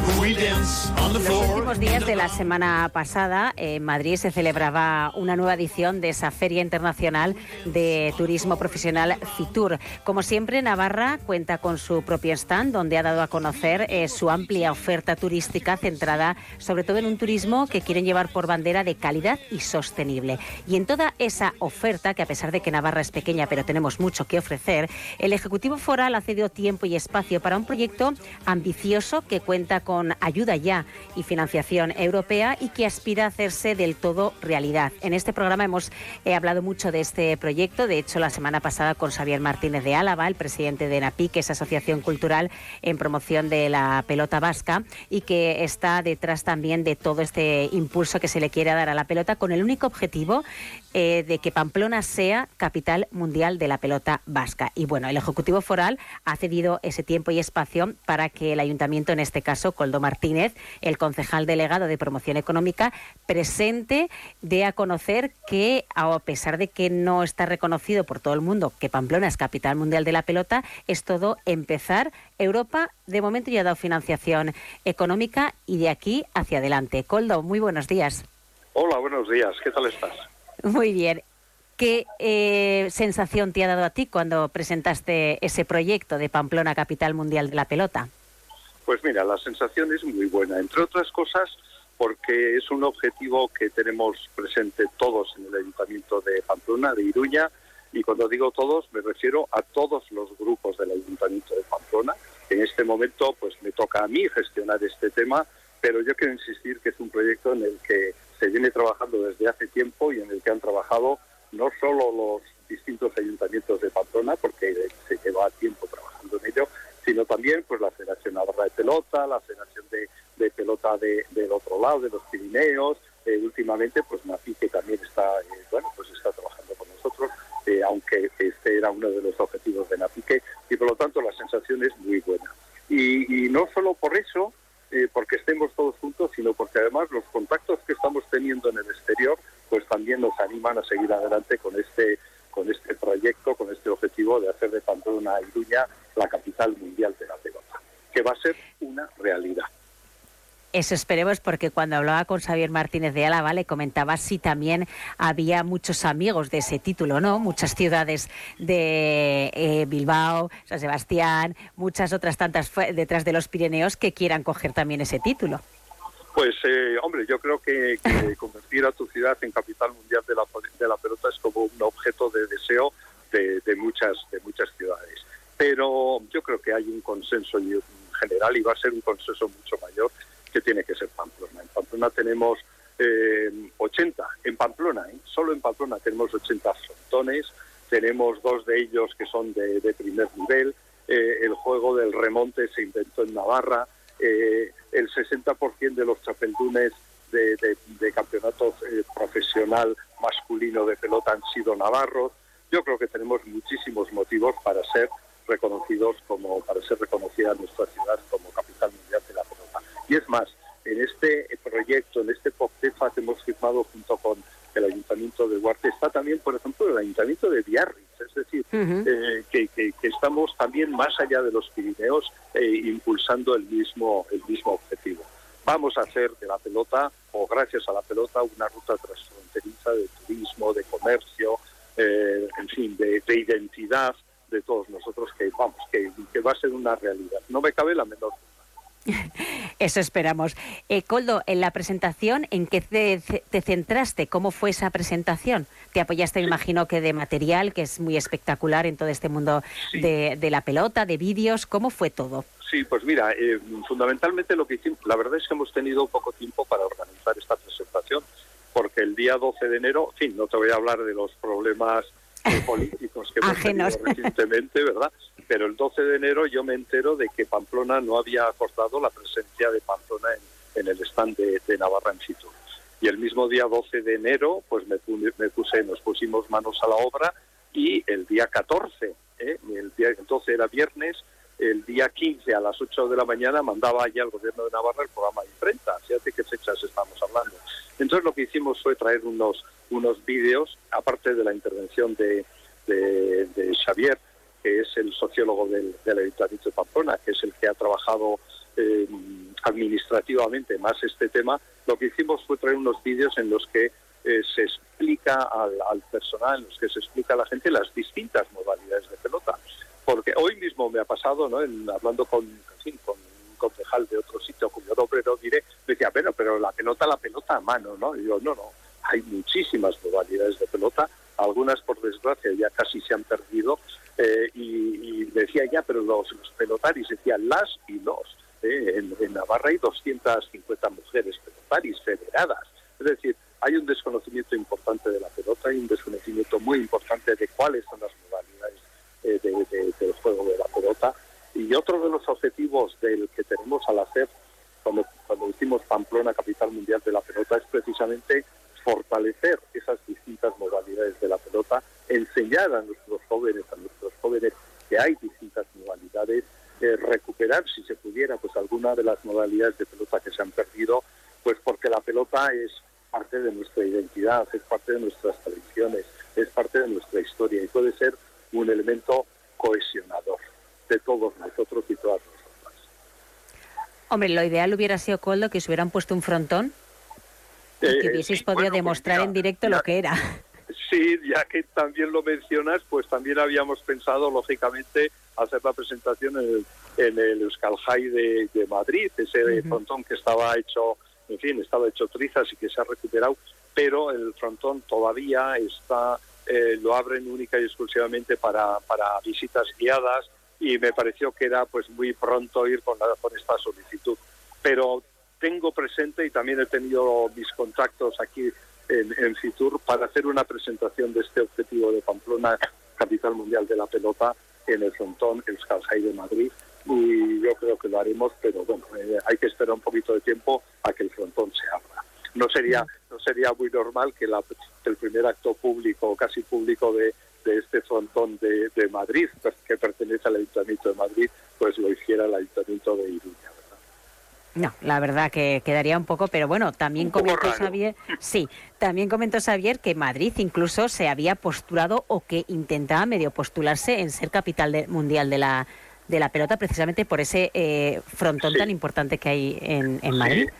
Los últimos días de la semana pasada en Madrid se celebraba una nueva edición de esa Feria Internacional de Turismo Profesional FITUR. Como siempre, Navarra cuenta con su propio stand donde ha dado a conocer eh, su amplia oferta turística centrada sobre todo en un turismo que quieren llevar por bandera de calidad y sostenible. Y en toda esa oferta, que a pesar de que Navarra es pequeña pero tenemos mucho que ofrecer, el Ejecutivo Foral ha cedido tiempo y espacio para un proyecto ambicioso que cuenta con con ayuda ya y financiación europea y que aspira a hacerse del todo realidad. En este programa hemos eh, hablado mucho de este proyecto, de hecho la semana pasada con Xavier Martínez de Álava, el presidente de NAPI, que es Asociación Cultural en promoción de la pelota vasca y que está detrás también de todo este impulso que se le quiere dar a la pelota con el único objetivo eh, de que Pamplona sea capital mundial de la pelota vasca. Y bueno, el Ejecutivo Foral ha cedido ese tiempo y espacio para que el Ayuntamiento, en este caso Coldo Martínez, el concejal delegado de Promoción Económica, presente, dé a conocer que, a pesar de que no está reconocido por todo el mundo que Pamplona es capital mundial de la pelota, es todo empezar. Europa, de momento, ya ha dado financiación económica y de aquí hacia adelante. Coldo, muy buenos días. Hola, buenos días. ¿Qué tal estás? Muy bien. ¿Qué eh, sensación te ha dado a ti cuando presentaste ese proyecto de Pamplona Capital Mundial de la Pelota? Pues mira, la sensación es muy buena, entre otras cosas porque es un objetivo que tenemos presente todos en el Ayuntamiento de Pamplona, de Iruña, y cuando digo todos me refiero a todos los grupos del Ayuntamiento de Pamplona. En este momento pues me toca a mí gestionar este tema, pero yo quiero insistir que es un proyecto en el que se viene trabajando desde hace tiempo y en el que han trabajado no solo los distintos ayuntamientos de Pamplona, porque se lleva tiempo trabajando en ello, sino también pues la Federación Navarra de Pelota, la Federación de, Pelota del otro lado, de los Pirineos, eh, últimamente pues Nafi que también está, eh, bueno, pues está trabajando con nosotros, eh, aunque este era uno de los objetivos de Nafique, y por lo tanto la sensación es muy buena. Y, y no solo por eso, eh, porque estemos todos juntos, sino porque además los contactos que estamos teniendo en el exterior, pues también nos animan a seguir adelante con este con este proyecto, con este objetivo de hacer de Pamplona y Iruña la capital mundial de la pelota, que va a ser una realidad. Eso esperemos porque cuando hablaba con Xavier Martínez de Álava le comentaba si también había muchos amigos de ese título, ¿no? Muchas ciudades de eh, Bilbao, San Sebastián, muchas otras tantas detrás de los Pirineos que quieran coger también ese título. Pues, eh, hombre, yo creo que, convertir a tu ciudad en capital mundial de la, de la pelota es como un objeto de deseo de, de, muchas, de muchas ciudades. Pero yo creo que hay un consenso general y va a ser un consenso mucho mayor que tiene que ser Pamplona. En Pamplona tenemos 80, eh, en Pamplona, ¿eh? solo en Pamplona tenemos 80 frontones, tenemos dos de de, primer nivel, eh, el juego del remonte se inventó en Navarra, el 60% de los chapeldunes de, de campeonato profesional masculino de pelota han sido navarros. Yo creo que tenemos muchísimos motivos para ser reconocidos como para ser reconocida nuestra ciudad como capital mundial de la y es más, en este proyecto, en este POCTEFA que hemos firmado junto con el Ayuntamiento de Huarte, está también, por ejemplo, el Ayuntamiento de Biarritz, es decir, eh, que, estamos también más allá de los Pirineos eh, impulsando el mismo, el mismo objetivo. Vamos a hacer de la pelota, o gracias a la pelota, una ruta transfronteriza de turismo, de comercio, eh, en fin, de, identidad de todos nosotros que, vamos, que, que va a ser una realidad. No me cabe la menor Eso esperamos. Eh, Coldo, en la presentación, ¿en qué te, centraste? ¿Cómo fue esa presentación? Te apoyaste, me imagino, que de material, que es muy espectacular en todo este mundo de, la pelota, de vídeos. ¿Cómo fue todo? Sí, pues mira, eh, fundamentalmente lo que hicimos, la verdad es que hemos tenido poco tiempo para organizar esta presentación, porque el día 12 de enero, en fin, no te voy a hablar de los problemas eh, políticos que hemos tenido recientemente, ¿verdad? pero el 12 de enero yo me entero de que Pamplona no había acordado la presencia de Pamplona en, el stand de, Navarra en situ. Y el mismo día 12 de enero, pues me, puse, nos pusimos manos a la obra y el día 14, ¿eh? el día 12 era viernes, el día 15 a las 8 de la mañana mandaba ya al gobierno de Navarra el programa de imprenta. Fíjate qué fechas estamos hablando. Entonces lo que hicimos fue traer unos, unos vídeos, aparte de la intervención de, de, de Xavier, que es el sociólogo del, del Ayuntamiento de Pamplona, que es el que ha trabajado eh, administrativamente más este tema, lo que hicimos fue traer unos vídeos en los que eh, se explica al, personal, en los que se explica a la gente las distintas modalidades de pelota. Porque hoy mismo me ha pasado, ¿no? En, hablando con, con un concejal de otro sitio, cuyo nombre no diré, me decía, bueno, pero la pelota, la pelota a mano, ¿no? Y yo, no, no, hay muchísimas modalidades de pelota, algunas por desgracia ya casi se han perdido, eh, y, decía ya, pero los, pelotaris decían las y los. ¿eh? En, Navarra hay 250 mujeres pelotaris federadas. Es decir, hay un desconocimiento importante de la pelota, hay un desconocimiento muy importante de cuáles son las modalidades eh, del juego de la pelota. Y otro de los objetivos del que tenemos al hacer, cuando, cuando decimos Pamplona, capital mundial de la pelota, es precisamente fortalecer esas distintas modalidades de la pelota, enseñar a nuestros jóvenes, a nuestros jóvenes que hay distintas modalidades, eh, recuperar, si se pudiera, pues alguna de las modalidades de pelota que se han perdido, pues porque la pelota es parte de nuestra identidad, es parte de nuestras tradiciones, es parte de nuestra historia y puede ser un elemento cohesionador de todos nosotros y todas nosotras. Hombre, lo ideal hubiera sido, Coldo, que se hubieran puesto un frontón y que eh, hubieseis podido pues demostrar en directo lo que era. Sí, ya que también lo mencionas, pues también habíamos pensado, lógicamente, hacer la presentación en el, en el Euskal de, Madrid, ese frontón que estaba hecho, en fin, estaba hecho trizas y que se ha recuperado, pero el frontón todavía está, eh, lo abren única y exclusivamente para, para visitas guiadas y me pareció que era pues muy pronto ir con, con esta solicitud. Pero tengo presente y también he tenido mis contactos aquí en, en, Fitur para hacer una presentación de este objetivo de Pamplona, capital mundial de la pelota, en el frontón Euskal de Madrid. Y yo creo que lo haremos, pero bueno, eh, hay que esperar un poquito de tiempo a que el frontón se abra. No sería, no sería muy normal que, el primer acto público, casi público de, de este frontón de, de Madrid, que pertenece al Ayuntamiento de Madrid, pues lo hiciera el Ayuntamiento de Iruña. No, la verdad que quedaría un poco, pero bueno, también comentó Xavier, sí, también comentó Xavier que Madrid incluso se había postulado o que intentaba medio postularse en ser capital mundial de la de la pelota precisamente por ese eh, frontón tan importante que hay en, Madrid.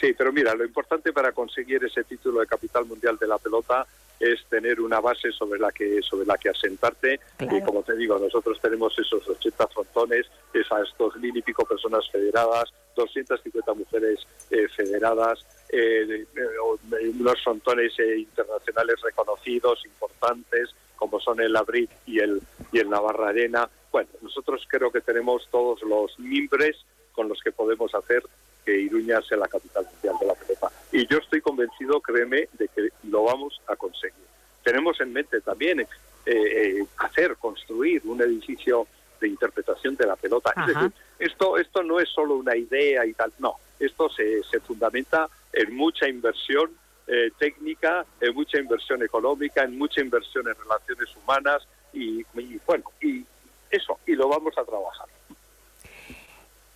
Sí, pero mira, lo importante para conseguir ese título de capital mundial de la pelota es tener una base sobre la que sobre la que asentarte. Y como te digo nosotros tenemos esos 80 frontones esas dos mil y pico personas federadas 250 mujeres eh, federadas eh, eh, unos frontones internacionales reconocidos importantes como son el Abril y el y el Navarra Arena. Bueno nosotros creo que tenemos todos los mimbres con los que podemos hacer que Iruña sea la capital mundial de la pelota. Y yo estoy convencido, créeme, de que lo vamos a conseguir. Tenemos en mente también eh, eh, hacer, construir un edificio de interpretación de la pelota. Es decir, esto, esto no es solo una idea y tal, no, esto se, se fundamenta en mucha inversión eh, técnica, en mucha inversión económica, en mucha inversión en relaciones humanas y, y bueno, y eso, y lo vamos a trabajar.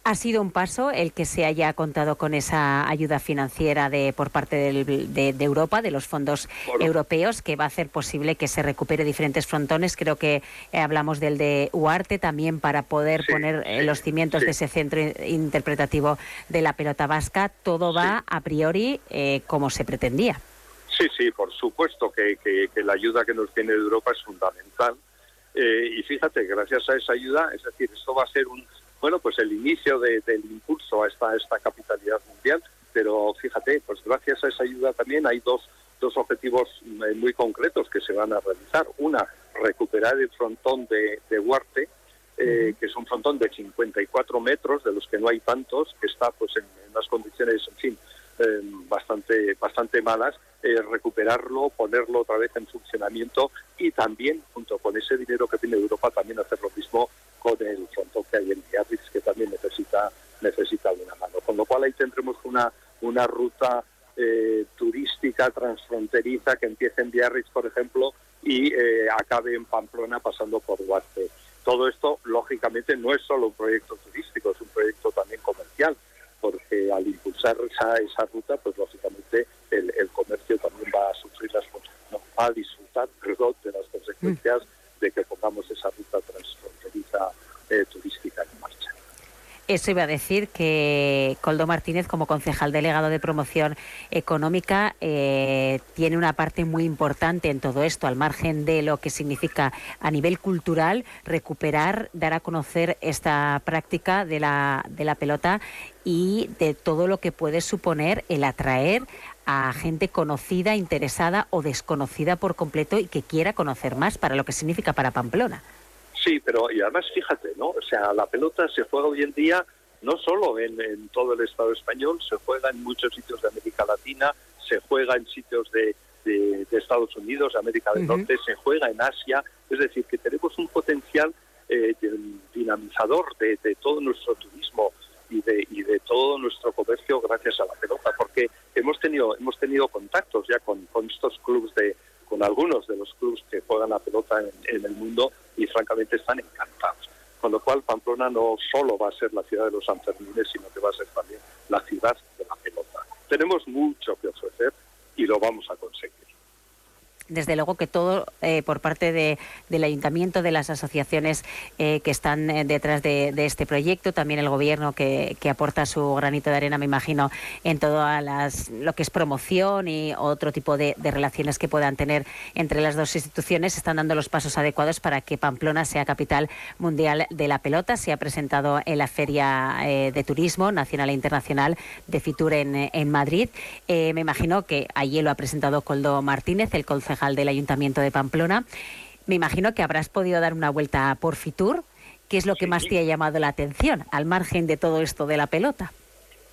Ha sido un paso el que se haya contado con esa ayuda financiera de, por parte de, Europa, de los fondos europeos, que va a hacer posible que se recupere diferentes frontones. Creo que eh, hablamos del de Uarte también para poder poner eh, los cimientos de ese centro interpretativo de la pelota vasca. Todo va a priori eh, como se pretendía. Sí, sí, por supuesto que, la ayuda que nos tiene Europa es fundamental. y fíjate, gracias a esa ayuda, es decir, esto va a ser un bueno, pues el inicio del impulso a esta, esta capitalidad mundial. Pero fíjate, pues gracias a esa ayuda también hay dos, dos objetivos eh, muy concretos que se van a realizar. Una, recuperar el frontón de, de Huarte, eh, que es un frontón de 54 metros, de los que no hay tantos, que está pues en, unas condiciones, en fin, eh, bastante, bastante malas, recuperarlo, ponerlo otra vez en funcionamiento y también, junto con ese dinero que tiene Europa, también hacer lo mismo con el frontón que hay en Biarritz, que también necesita, necesita una mano. Con lo cual ahí tendremos una, una ruta eh, turística transfronteriza que empiece en Biarritz, por ejemplo, y eh, acabe en Pamplona pasando por Huarte. Todo esto, lógicamente, no es solo un proyecto turístico, es un proyecto también comercial, porque al impulsar esa, ruta, pues lógicamente el, comercio también va a sufrir las no, va a disfrutar de las consecuencias de que pongamos esa ruta transfronteriza eh, turística en marcha. Eso iba a decir que Coldo Martínez, como concejal delegado de promoción económica, eh, tiene una parte muy importante en todo esto, al margen de lo que significa a nivel cultural recuperar, dar a conocer esta práctica de la, de la pelota y de todo lo que puede suponer el atraer a gente conocida, interesada o desconocida por completo y que quiera conocer más para lo que significa para Pamplona. Sí, pero y además fíjate, ¿no? O sea, la pelota se juega hoy en día no solo en, todo el Estado español, se juega en muchos sitios de América Latina, se juega en sitios de, Estados Unidos, América del Norte, se juega en Asia, es decir, que tenemos un potencial eh, dinamizador de, todo nuestro turismo y de, y de todo nuestro comercio gracias a la pelota, porque hemos tenido hemos tenido contactos ya con, con estos clubes de con algunos de los clubes que juegan la pelota en, el mundo y francamente están encantados. Con lo cual Pamplona no solo va a ser la ciudad de los Sanfermines, sino que va a ser también la ciudad de la pelota. Tenemos mucho que ofrecer y lo vamos a conseguir desde luego que todo eh, por parte de, del ayuntamiento, de las asociaciones eh, que están eh, detrás de, este proyecto, también el gobierno que, aporta su granito de arena, me imagino, en todo las, lo que es promoción y otro tipo de, relaciones que puedan tener entre las dos instituciones, están dando los pasos adecuados para que Pamplona sea capital mundial de la pelota. Se ha presentado en la Feria de Turismo Nacional e Internacional de Fitur en, en Madrid. me imagino que allí lo ha presentado Coldo Martínez, el concejal del Ayuntamiento de Pamplona. Me imagino que habrás podido dar una vuelta por Fitur. ¿Qué es lo que más te ha llamado la atención, al margen de todo esto de la pelota?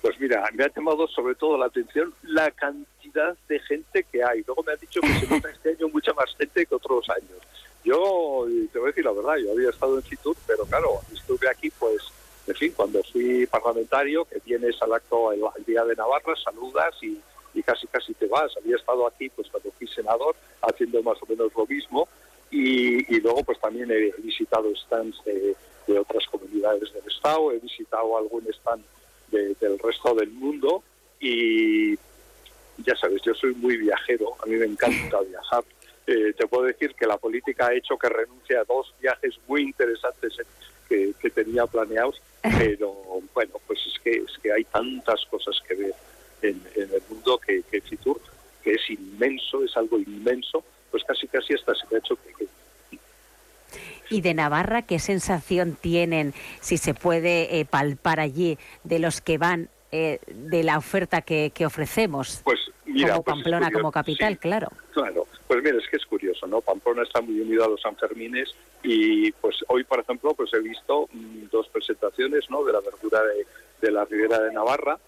Pues mira, me ha llamado sobre todo la atención la cantidad de gente que hay. Luego me ha dicho que se nota este año mucha más gente que otros años. Yo, te voy a decir la verdad, yo había estado en Fitur, pero claro, estuve aquí pues, en fin, cuando fui parlamentario, que vienes al acto el Día de Navarra, saludas y, y casi casi te vas. Había estado aquí pues cuando fui senador haciendo más o menos lo mismo y, luego pues también he visitado stands de, otras comunidades del estado, he visitado algún stand del resto del mundo y ya sabes, yo soy muy viajero, a mí me encanta viajar. Eh, te puedo decir que la política ha hecho que renuncie a dos viajes muy interesantes que, que tenía planeados, pero bueno, pues es que, es que hay tantas cosas que ver en, el mundo que, que, Fitur, que es inmenso, es algo inmenso, pues casi casi hasta se ha hecho que ¿Y de Navarra qué sensación tienen, si se puede eh, palpar allí, de los que van, eh, de la oferta que, ofrecemos? Pues mira, como pues Pamplona como capital, claro. Claro, pues mira, es que es curioso, ¿no? Pamplona está muy unido a los Sanfermines y pues hoy, por ejemplo, pues he visto mm, dos presentaciones, ¿no? De la verdura de, de la Ribera de Navarra,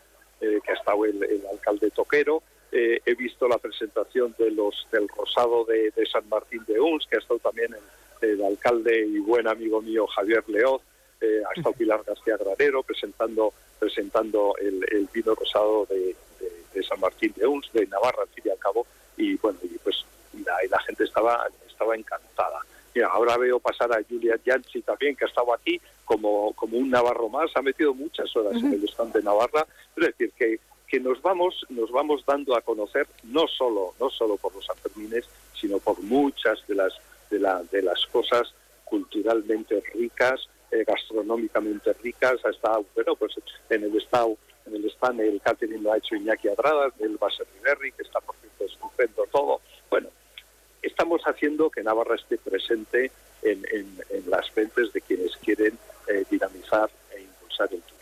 eh, que ha estado el, alcalde Toquero. Eh, he visto la presentación de los del Rosado de, San Martín de Uns, que ha estado también el, alcalde y buen amigo mío Javier Leoz. Eh, ha estado Pilar García Granero presentando presentando el, vino rosado de, San Martín de Uns, de Navarra, al fin y al cabo. Y bueno, y pues la, y la gente estaba, estaba encantada ahora veo pasar a Julia Yanchi también, que ha estado aquí como, como un navarro más, ha metido muchas horas en el stand de Navarra. Es decir, que, que nos vamos nos vamos dando a conocer no solo no solo por los Sanfermines, sino por muchas de las de, la, de las cosas culturalmente ricas, eh, gastronómicamente ricas. Ha estado, bueno, pues en el estado en el stand el catering lo ha hecho Iñaki Adrada, el Baser Riverri, que está por cierto estupendo todo. Bueno, estamos haciendo que Navarra esté presente en, las mentes de quienes quieren eh, dinamizar e impulsar el turismo.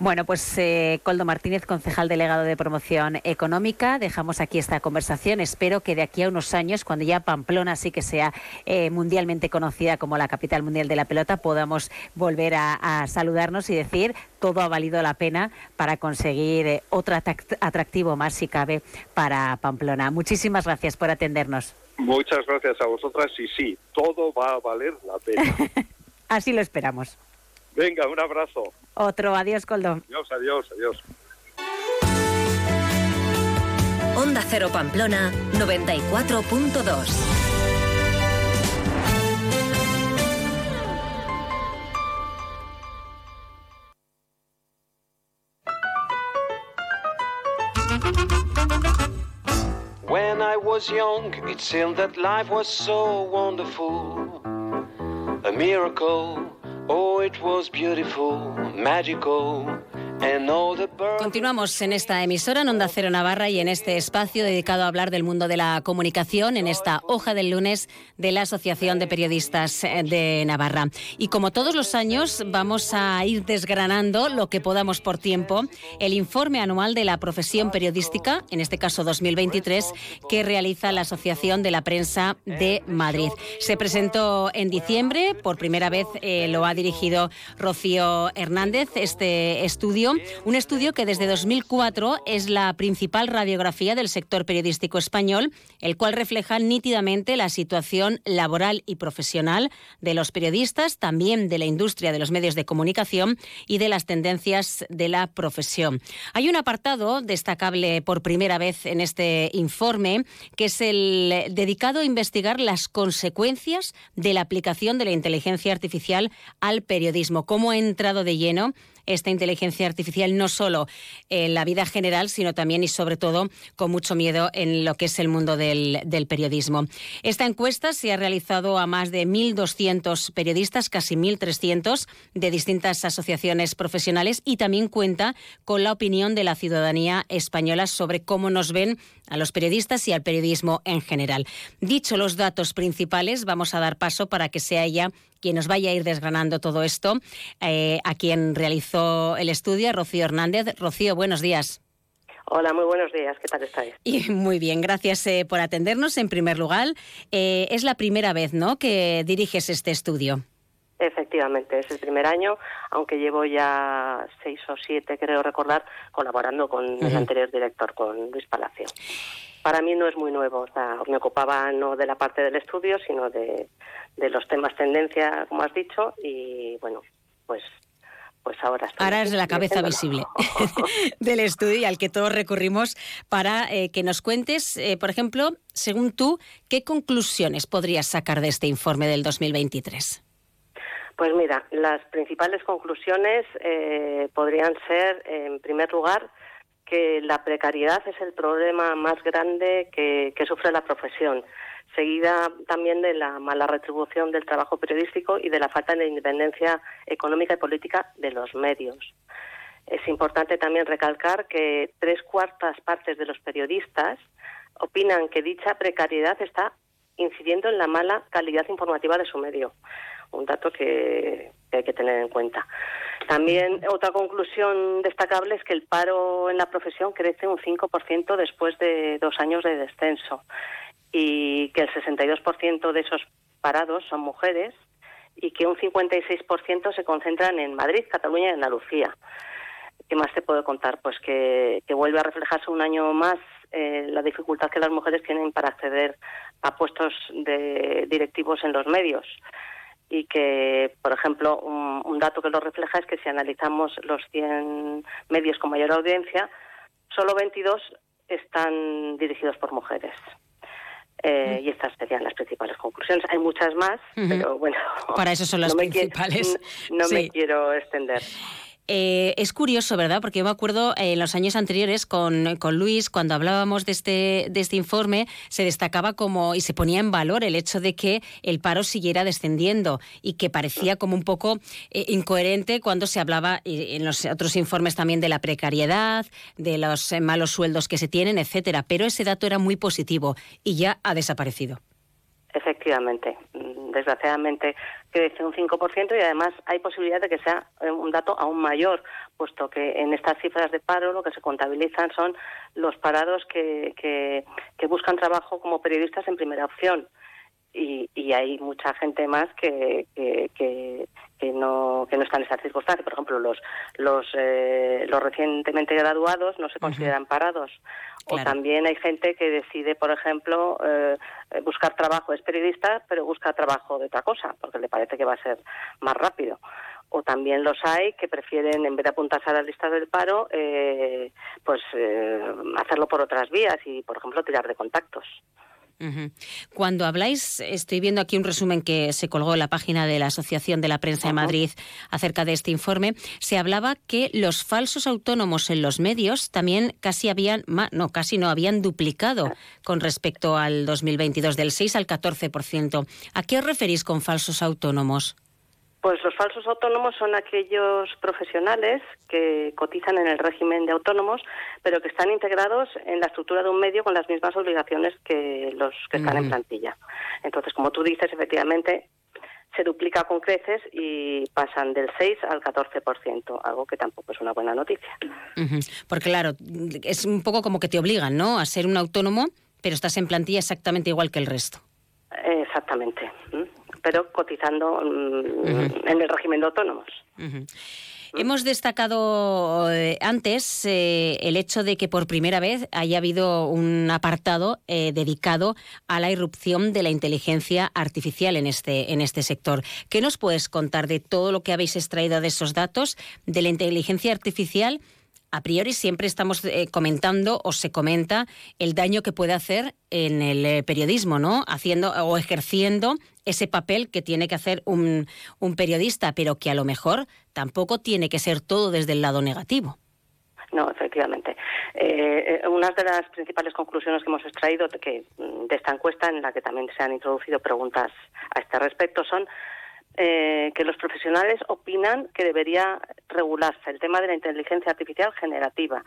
Bueno, pues eh, Coldo Martínez, concejal delegado de promoción económica, dejamos aquí esta conversación. Espero que de aquí a unos años, cuando ya Pamplona sí que sea eh, mundialmente conocida como la capital mundial de la pelota, podamos volver a, saludarnos y decir todo ha valido la pena para conseguir eh, otro atractivo más, si cabe, para Pamplona. Muchísimas gracias por atendernos. Muchas gracias a vosotras y sí, todo va a valer la pena. Así lo esperamos. Venga, un abrazo. Otro, adiós, Coldo. Adiós, adiós, adiós. Onda Cero Pamplona 94.2. When I was young, it seemed that life was so wonderful, a miracle. Oh, it was beautiful, magical. Continuamos en esta emisora, en Onda Cero Navarra, y en este espacio dedicado a hablar del mundo de la comunicación, en esta hoja del lunes de la Asociación de Periodistas eh, de Navarra. Y como todos los años, vamos a ir desgranando lo que podamos por tiempo, el informe anual de la profesión periodística, en este caso 2023, que realiza la Asociación de la Prensa de Madrid. Se presentó en diciembre, por primera vez eh, lo ha dirigido Rocío Hernández, este estudio un estudio que desde 2004 es la principal radiografía del sector periodístico español, el cual refleja nítidamente la situación laboral y profesional de los periodistas, también de la industria de los medios de comunicación y de las tendencias de la profesión. Hay un apartado destacable por primera vez en este informe, que es el dedicado a investigar las consecuencias de la aplicación de la inteligencia artificial al periodismo, cómo ha entrado de lleno esta inteligencia artificial no solo en la vida general, sino también y sobre todo con mucho miedo en lo que es el mundo del, periodismo. Esta encuesta se ha realizado a más de 1.200 periodistas, casi 1.300 de distintas asociaciones profesionales y también cuenta con la opinión de la ciudadanía española sobre cómo nos ven a los periodistas y al periodismo en general. Dicho los datos principales, vamos a dar paso para que sea ella quien nos vaya a ir desgranando todo esto, eh, a quien realizó el estudio, Rocío Hernández. Rocío, buenos días. Hola, muy buenos días. ¿Qué tal estáis? Y muy bien, gracias eh, por atendernos. En primer lugar, eh, es la primera vez, ¿no?, que diriges este estudio. Efectivamente, es el primer año, aunque llevo ya seis o siete, creo recordar, colaborando con el anterior director, con Luis Palacio. Para mí no es muy nuevo, o sea, me ocupaba no de la parte del estudio, sino de, de los temas tendencia, como has dicho, y bueno, pues pues ahora estoy Ahora es la cabeza visible del estudio al que todos recurrimos para eh, que nos cuentes, eh, por ejemplo, según tú, ¿qué conclusiones podrías sacar de este informe del 2023? Pues mira, las principales conclusiones eh, podrían ser, en primer lugar, que la precariedad es el problema más grande que, sufre la profesión, seguida también de la mala retribución del trabajo periodístico y de la falta de independencia económica y política de los medios. Es importante también recalcar que tres cuartas partes de los periodistas opinan que dicha precariedad está incidiendo en la mala calidad informativa de su medio un dato que, hay que tener en cuenta. También otra conclusión destacable es que el paro en la profesión crece un 5% después de dos años de descenso y que el 62% de esos parados son mujeres y que un 56% se concentran en Madrid, Cataluña y Andalucía. ¿Qué más te puedo contar? Pues que, vuelve a reflejarse un año más eh, la dificultad que las mujeres tienen para acceder a puestos de directivos en los medios y que, por ejemplo, un, dato que lo refleja es que si analizamos los 100 medios con mayor audiencia, solo 22 están dirigidos por mujeres. Eh, mm. y estas serían las principales conclusiones. Hay muchas más, pero bueno. Para eso son las principales. no me quiero extender. Eh, es curioso, ¿verdad? Porque yo me acuerdo eh, en los años anteriores con, Luis, cuando hablábamos de este, de este informe, se destacaba como y se ponía en valor el hecho de que el paro siguiera descendiendo y que parecía como un poco eh, incoherente cuando se hablaba en los otros informes también de la precariedad, de los malos sueldos que se tienen, etcétera. Pero ese dato era muy positivo y ya ha desaparecido. Efectivamente, desgraciadamente crece un 5% y además hay posibilidad de que sea eh, un dato aún mayor, puesto que en estas cifras de paro lo que se contabilizan son los parados que, que, que buscan trabajo como periodistas en primera opción y, y hay mucha gente más que, que, que, no que no está en esa circunstancia. Por ejemplo, los los eh, los recientemente graduados no se consideran parados. O también hay gente que decide, por ejemplo, eh, buscar trabajo, es periodista, pero busca trabajo de otra cosa, porque le parece que va a ser más rápido o también los hay que prefieren, en vez de apuntarse a la lista del paro, eh, pues hacerlo por otras vías y, por ejemplo, tirar de contactos. Cuando habláis, estoy viendo aquí un resumen que se colgó en la página de la Asociación de la Prensa de Madrid acerca de este informe, se hablaba que los falsos autónomos en los medios también casi habían, no, casi no, habían duplicado con respecto al 2022, del 6 al 14%. ¿A qué os referís con falsos autónomos? Pues los falsos autónomos son aquellos profesionales que cotizan en el régimen de autónomos, pero que están integrados en la estructura de un medio con las mismas obligaciones que los que están en plantilla. Entonces, como tú dices, efectivamente se duplica con creces y pasan del 6 al 14%, algo que tampoco es una buena noticia. Porque claro, es un poco como que te obligan, ¿no?, a ser un autónomo, pero estás en plantilla exactamente igual que el resto. Exactamente pero cotizando mm, en el régimen de autónomos. Hemos destacado eh, antes eh, el hecho de que por primera vez haya habido un apartado eh, dedicado a la irrupción de la inteligencia artificial en este, en este sector. ¿Qué nos puedes contar de todo lo que habéis extraído de esos datos de la inteligencia artificial? a priori siempre estamos eh, comentando o se comenta el daño que puede hacer en el periodismo, ¿no? Haciendo o ejerciendo ese papel que tiene que hacer un, periodista, pero que a lo mejor tampoco tiene que ser todo desde el lado negativo. No, efectivamente. Eh, una de las principales conclusiones que hemos extraído de, de esta encuesta, en la que también se han introducido preguntas a este respecto, son eh, que los profesionales opinan que debería regularse el tema de la inteligencia artificial generativa,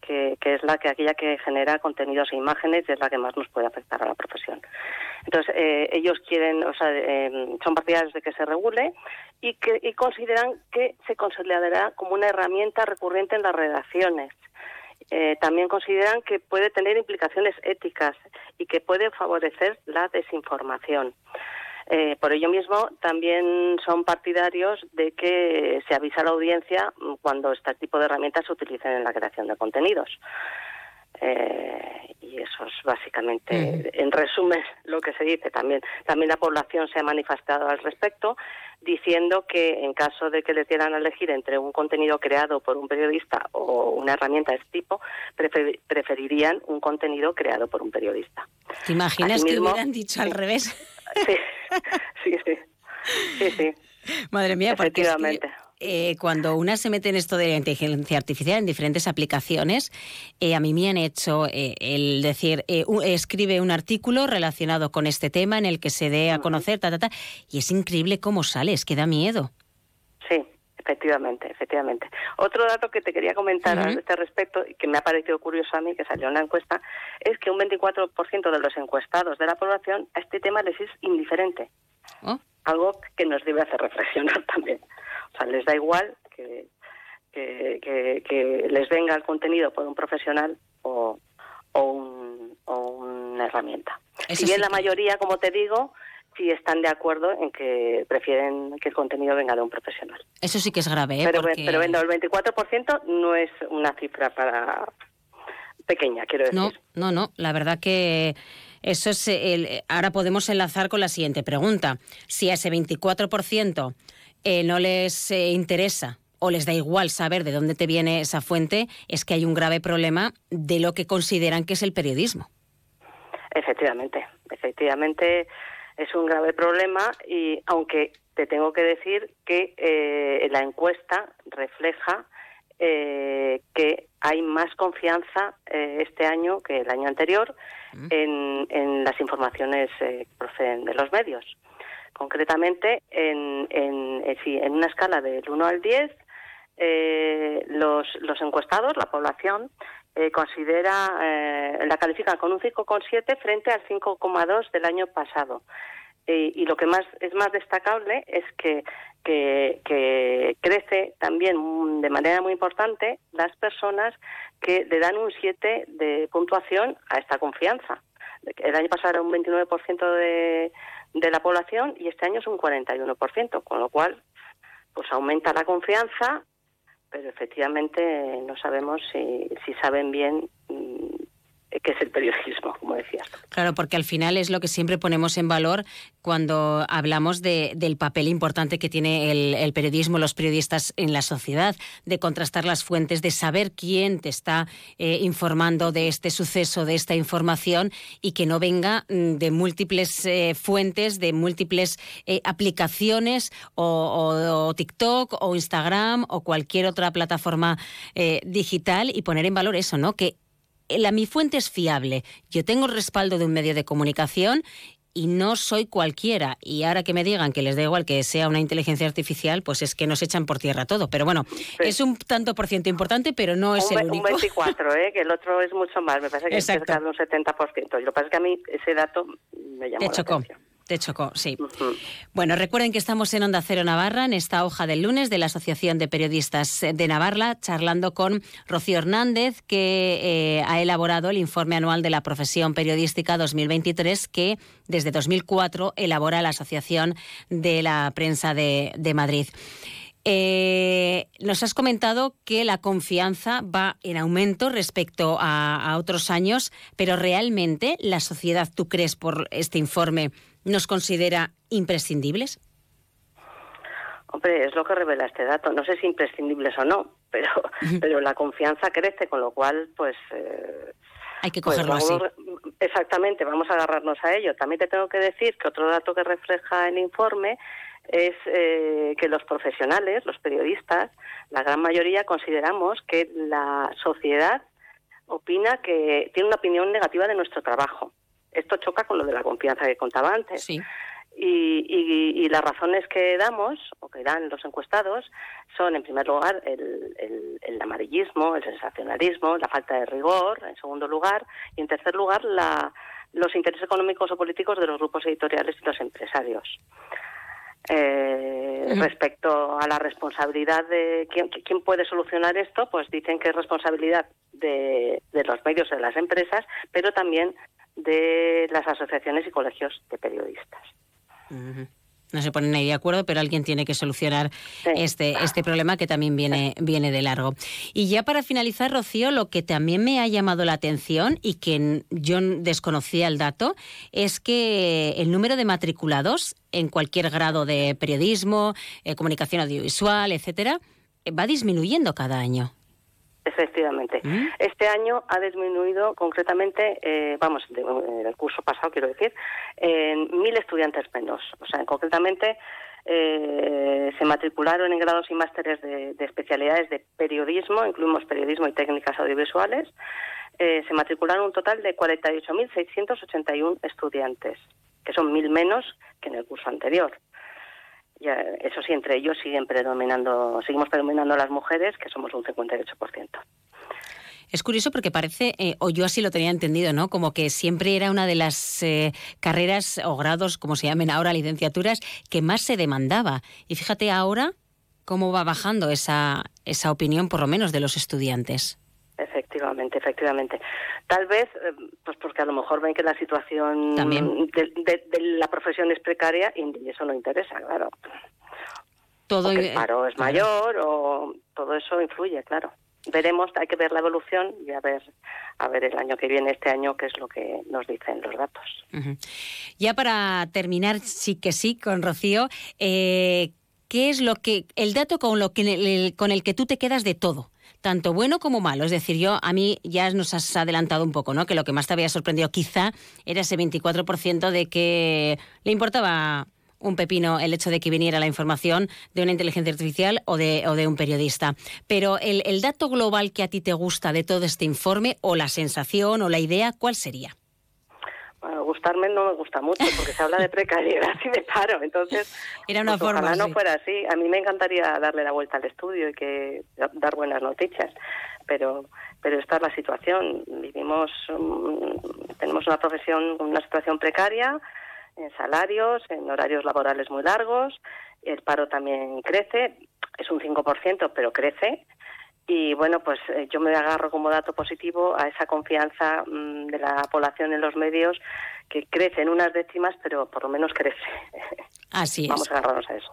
que, es la que aquella que genera contenidos e imágenes y es la que más nos puede afectar a la profesión. Entonces, eh, ellos quieren, o sea, eh, son partidarios de que se regule y que y consideran que se considerará como una herramienta recurrente en las redacciones. también consideran que puede tener implicaciones éticas y que puede favorecer la desinformación. Eh, por ello mismo, también son partidarios de que se avisa a la audiencia cuando este tipo de herramientas se utilicen en la creación de contenidos. Eh, y eso es básicamente, en resumen, lo que se dice. También, también la población se ha manifestado al respecto, diciendo que en caso de que les dieran a elegir entre un contenido creado por un periodista o una herramienta de este tipo, preferirían un contenido creado por un periodista. ¿Te imaginas que hubieran dicho al revés? Sí, sí, sí. sí, sí. Madre mía, porque eh, cuando una se mete en esto de la inteligencia artificial en diferentes aplicaciones, eh, a mí me han hecho eh, el decir, escribe un artículo relacionado con este tema en el que se dé a conocer, ta, ta, ta, y es increíble cómo sale, es que da miedo. Sí, efectivamente, efectivamente. Otro dato que te quería comentar a este respecto y que me ha parecido curioso a mí, que salió en la encuesta, es que un 24% de los encuestados de la población a este tema les es indiferente. Oh. Algo que nos debe hacer reflexionar también. O sea, les da igual que, que, les venga el contenido por un profesional o, una herramienta. si bien la mayoría, como te digo, sí están de acuerdo en que prefieren que el contenido venga de un profesional. Eso sí que es grave, ¿eh? Pero, pero el 24% no es una cifra para pequeña, quiero decir. No, no, no. La verdad que eso es el, ahora podemos enlazar con la siguiente pregunta. Si a ese 24% eh, no les eh, interesa o les da igual saber de dónde te viene esa fuente, es que hay un grave problema de lo que consideran que es el periodismo. Efectivamente, efectivamente es un grave problema y aunque te tengo que decir que eh, la encuesta refleja que hay más confianza este año que el año anterior mm. en, las informaciones que proceden de los medios. Concretamente, en, en, eh, en una escala del 1 al 10, eh, los, encuestados, la población, eh, considera, la califica con un 5,7 frente al 5,2 del año pasado. y lo que más es más destacable es que, que, que, crece también de manera muy importante las personas que le dan un 7 de puntuación a esta confianza. El año pasado era un 29% de, de la población y este año es un 41%, con lo cual pues aumenta la confianza, pero efectivamente no sabemos si, si saben bien mm, que es el periodismo, como decías. Claro, porque al final es lo que siempre ponemos en valor cuando hablamos de, del papel importante que tiene el, periodismo, los periodistas en la sociedad, de contrastar las fuentes, de saber quién te está eh, informando de este suceso, de esta información y que no venga mm, de múltiples eh, fuentes, de múltiples eh, aplicaciones o, o, TikTok o Instagram o cualquier otra plataforma digital y poner en valor eso, ¿no? Que la, mi fuente es fiable, yo tengo el respaldo de un medio de comunicación y no soy cualquiera. Y ahora que me digan que les da igual que sea una inteligencia artificial, pues es que nos echan por tierra todo. Pero bueno, es un tanto por ciento importante, pero no es el único. Un 24, ¿eh? que el otro es mucho más. Me parece que es cerca de un 70%. Lo que pasa es que a mí ese dato me llamó la atención. Te chocó, sí. Bueno, recuerden que estamos en Onda Cero Navarra, en esta hoja del lunes de la Asociación de Periodistas de Navarra, charlando con Rocío Hernández, que eh, ha elaborado el informe anual de la profesión periodística 2023, que desde 2004 elabora la Asociación de la Prensa de, Madrid. Eh, nos has comentado que la confianza va en aumento respecto a, otros años, pero realmente la sociedad, ¿tú crees por este informe, nos considera imprescindibles? Hombre, es lo que revela este dato. No sé si imprescindibles o no, pero, pero la confianza crece, con lo cual, pues... Eh, Hay que pues cogerlo así. Exactamente, vamos a agarrarnos a ello. También te tengo que decir que otro dato que refleja el informe es eh, que los profesionales, los periodistas, la gran mayoría consideramos que la sociedad opina que tiene una opinión negativa de nuestro trabajo. Esto choca con lo de la confianza que contaba antes. Sí. Y, las razones que damos, o que dan los encuestados, son, en primer lugar, el, el, amarillismo, el sensacionalismo, la falta de rigor, en segundo lugar, y en tercer lugar, la, los intereses económicos o políticos de los grupos editoriales y los empresarios. Eh, respecto a la responsabilidad de ¿quién, quién, puede solucionar esto, pues dicen que es responsabilidad de, de los medios de las empresas, pero también de las asociaciones y colegios de periodistas. No se ponen ahí de acuerdo, pero alguien tiene que solucionar este, este problema que también viene, viene de largo. Y ya para finalizar, Rocío, lo que también me ha llamado la atención y que yo desconocía el dato es que el número de matriculados en cualquier grado de periodismo, eh, comunicación audiovisual, etcétera, va disminuyendo cada año. Efectivamente. ¿Mm? Este año ha disminuido concretamente, eh, vamos, en el curso pasado quiero decir, en mil estudiantes menos. O sea, concretamente eh, se matricularon en grados y másteres de, especialidades de periodismo, incluimos periodismo y técnicas audiovisuales, eh, se matricularon un total de 48.681 estudiantes, que son mil menos que en el curso anterior eso sí, entre ellos siguen predominando, seguimos predominando las mujeres, que somos un 58%. Es curioso porque parece, eh, o yo así lo tenía entendido, ¿no? Como que siempre era una de las eh, carreras o grados, como se llamen ahora, licenciaturas, que más se demandaba. Y fíjate ahora cómo va bajando esa, esa opinión, por lo menos, de los estudiantes. Efectivamente. Tal vez, eh, pues porque a lo mejor ven que la situación de, la profesión es precaria y eso no interesa, claro. Todo el paro es mayor o todo eso influye, claro. Veremos, hay que ver la evolución y a ver, a ver el año que viene, este año, qué es lo que nos dicen los datos. Ya para terminar, sí que sí, con Rocío, eh, ¿qué es lo que, el dato con, lo que, con el que tú te quedas de todo? Tanto bueno como malo. Es decir, yo a mí ya nos has adelantado un poco, ¿no? Que lo que más te había sorprendido quizá era ese 24% de que le importaba un pepino el hecho de que viniera la información de una inteligencia artificial o de, un periodista. Pero el, el dato global que a ti te gusta de todo este informe, o la sensación, o la idea, ¿cuál sería? Bueno, gustarme no me gusta mucho porque se habla de precariedad y de paro, entonces era una pues, forma no fuera así. A mí me encantaría darle la vuelta al estudio y que dar buenas noticias, pero pero esta es la situación. Vivimos tenemos una profesión una situación precaria en salarios, en horarios laborales muy largos, el paro también crece, es un 5%, pero crece y bueno, pues eh, yo me agarro como dato positivo a esa confianza mm, de la población en los medios que crece en unas décimas, pero por lo menos crece. Así es. Vamos a agarrarnos a eso.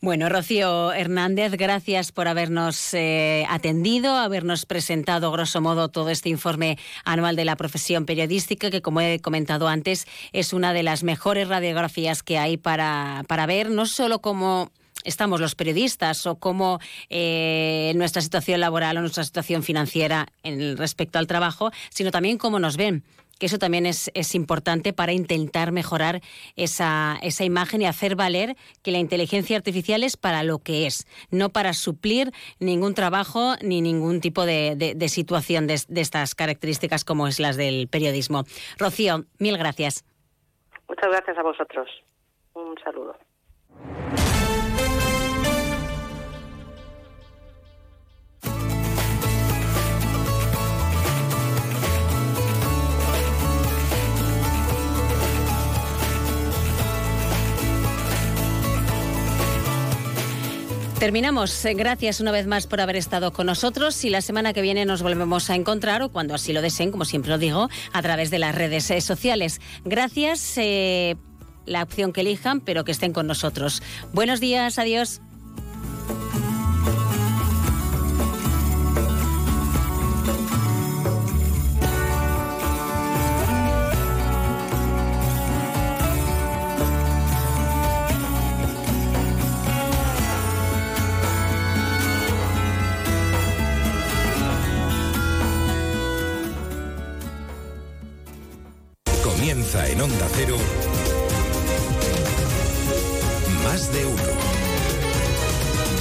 Bueno, Rocío Hernández, gracias por habernos eh, atendido, habernos presentado, grosso modo, todo este informe anual de la profesión periodística, que, como he comentado antes, es una de las mejores radiografías que hay para, para ver, no solo como estamos los periodistas o cómo eh, nuestra situación laboral o nuestra situación financiera en respecto al trabajo, sino también cómo nos ven que eso también es, es, importante para intentar mejorar esa, esa, imagen y hacer valer que la inteligencia artificial es para lo que es, no para suplir ningún trabajo ni ningún tipo de, de situación de, de, estas características como es las del periodismo. Rocío, mil gracias. Muchas gracias a vosotros. Un saludo. Terminamos. Gracias una vez más por haber estado con nosotros y la semana que viene nos volvemos a encontrar o cuando así lo deseen, como siempre lo digo, a través de las redes eh, sociales. Gracias. Eh, la opción que elijan, pero que estén con nosotros. Buenos días, adiós.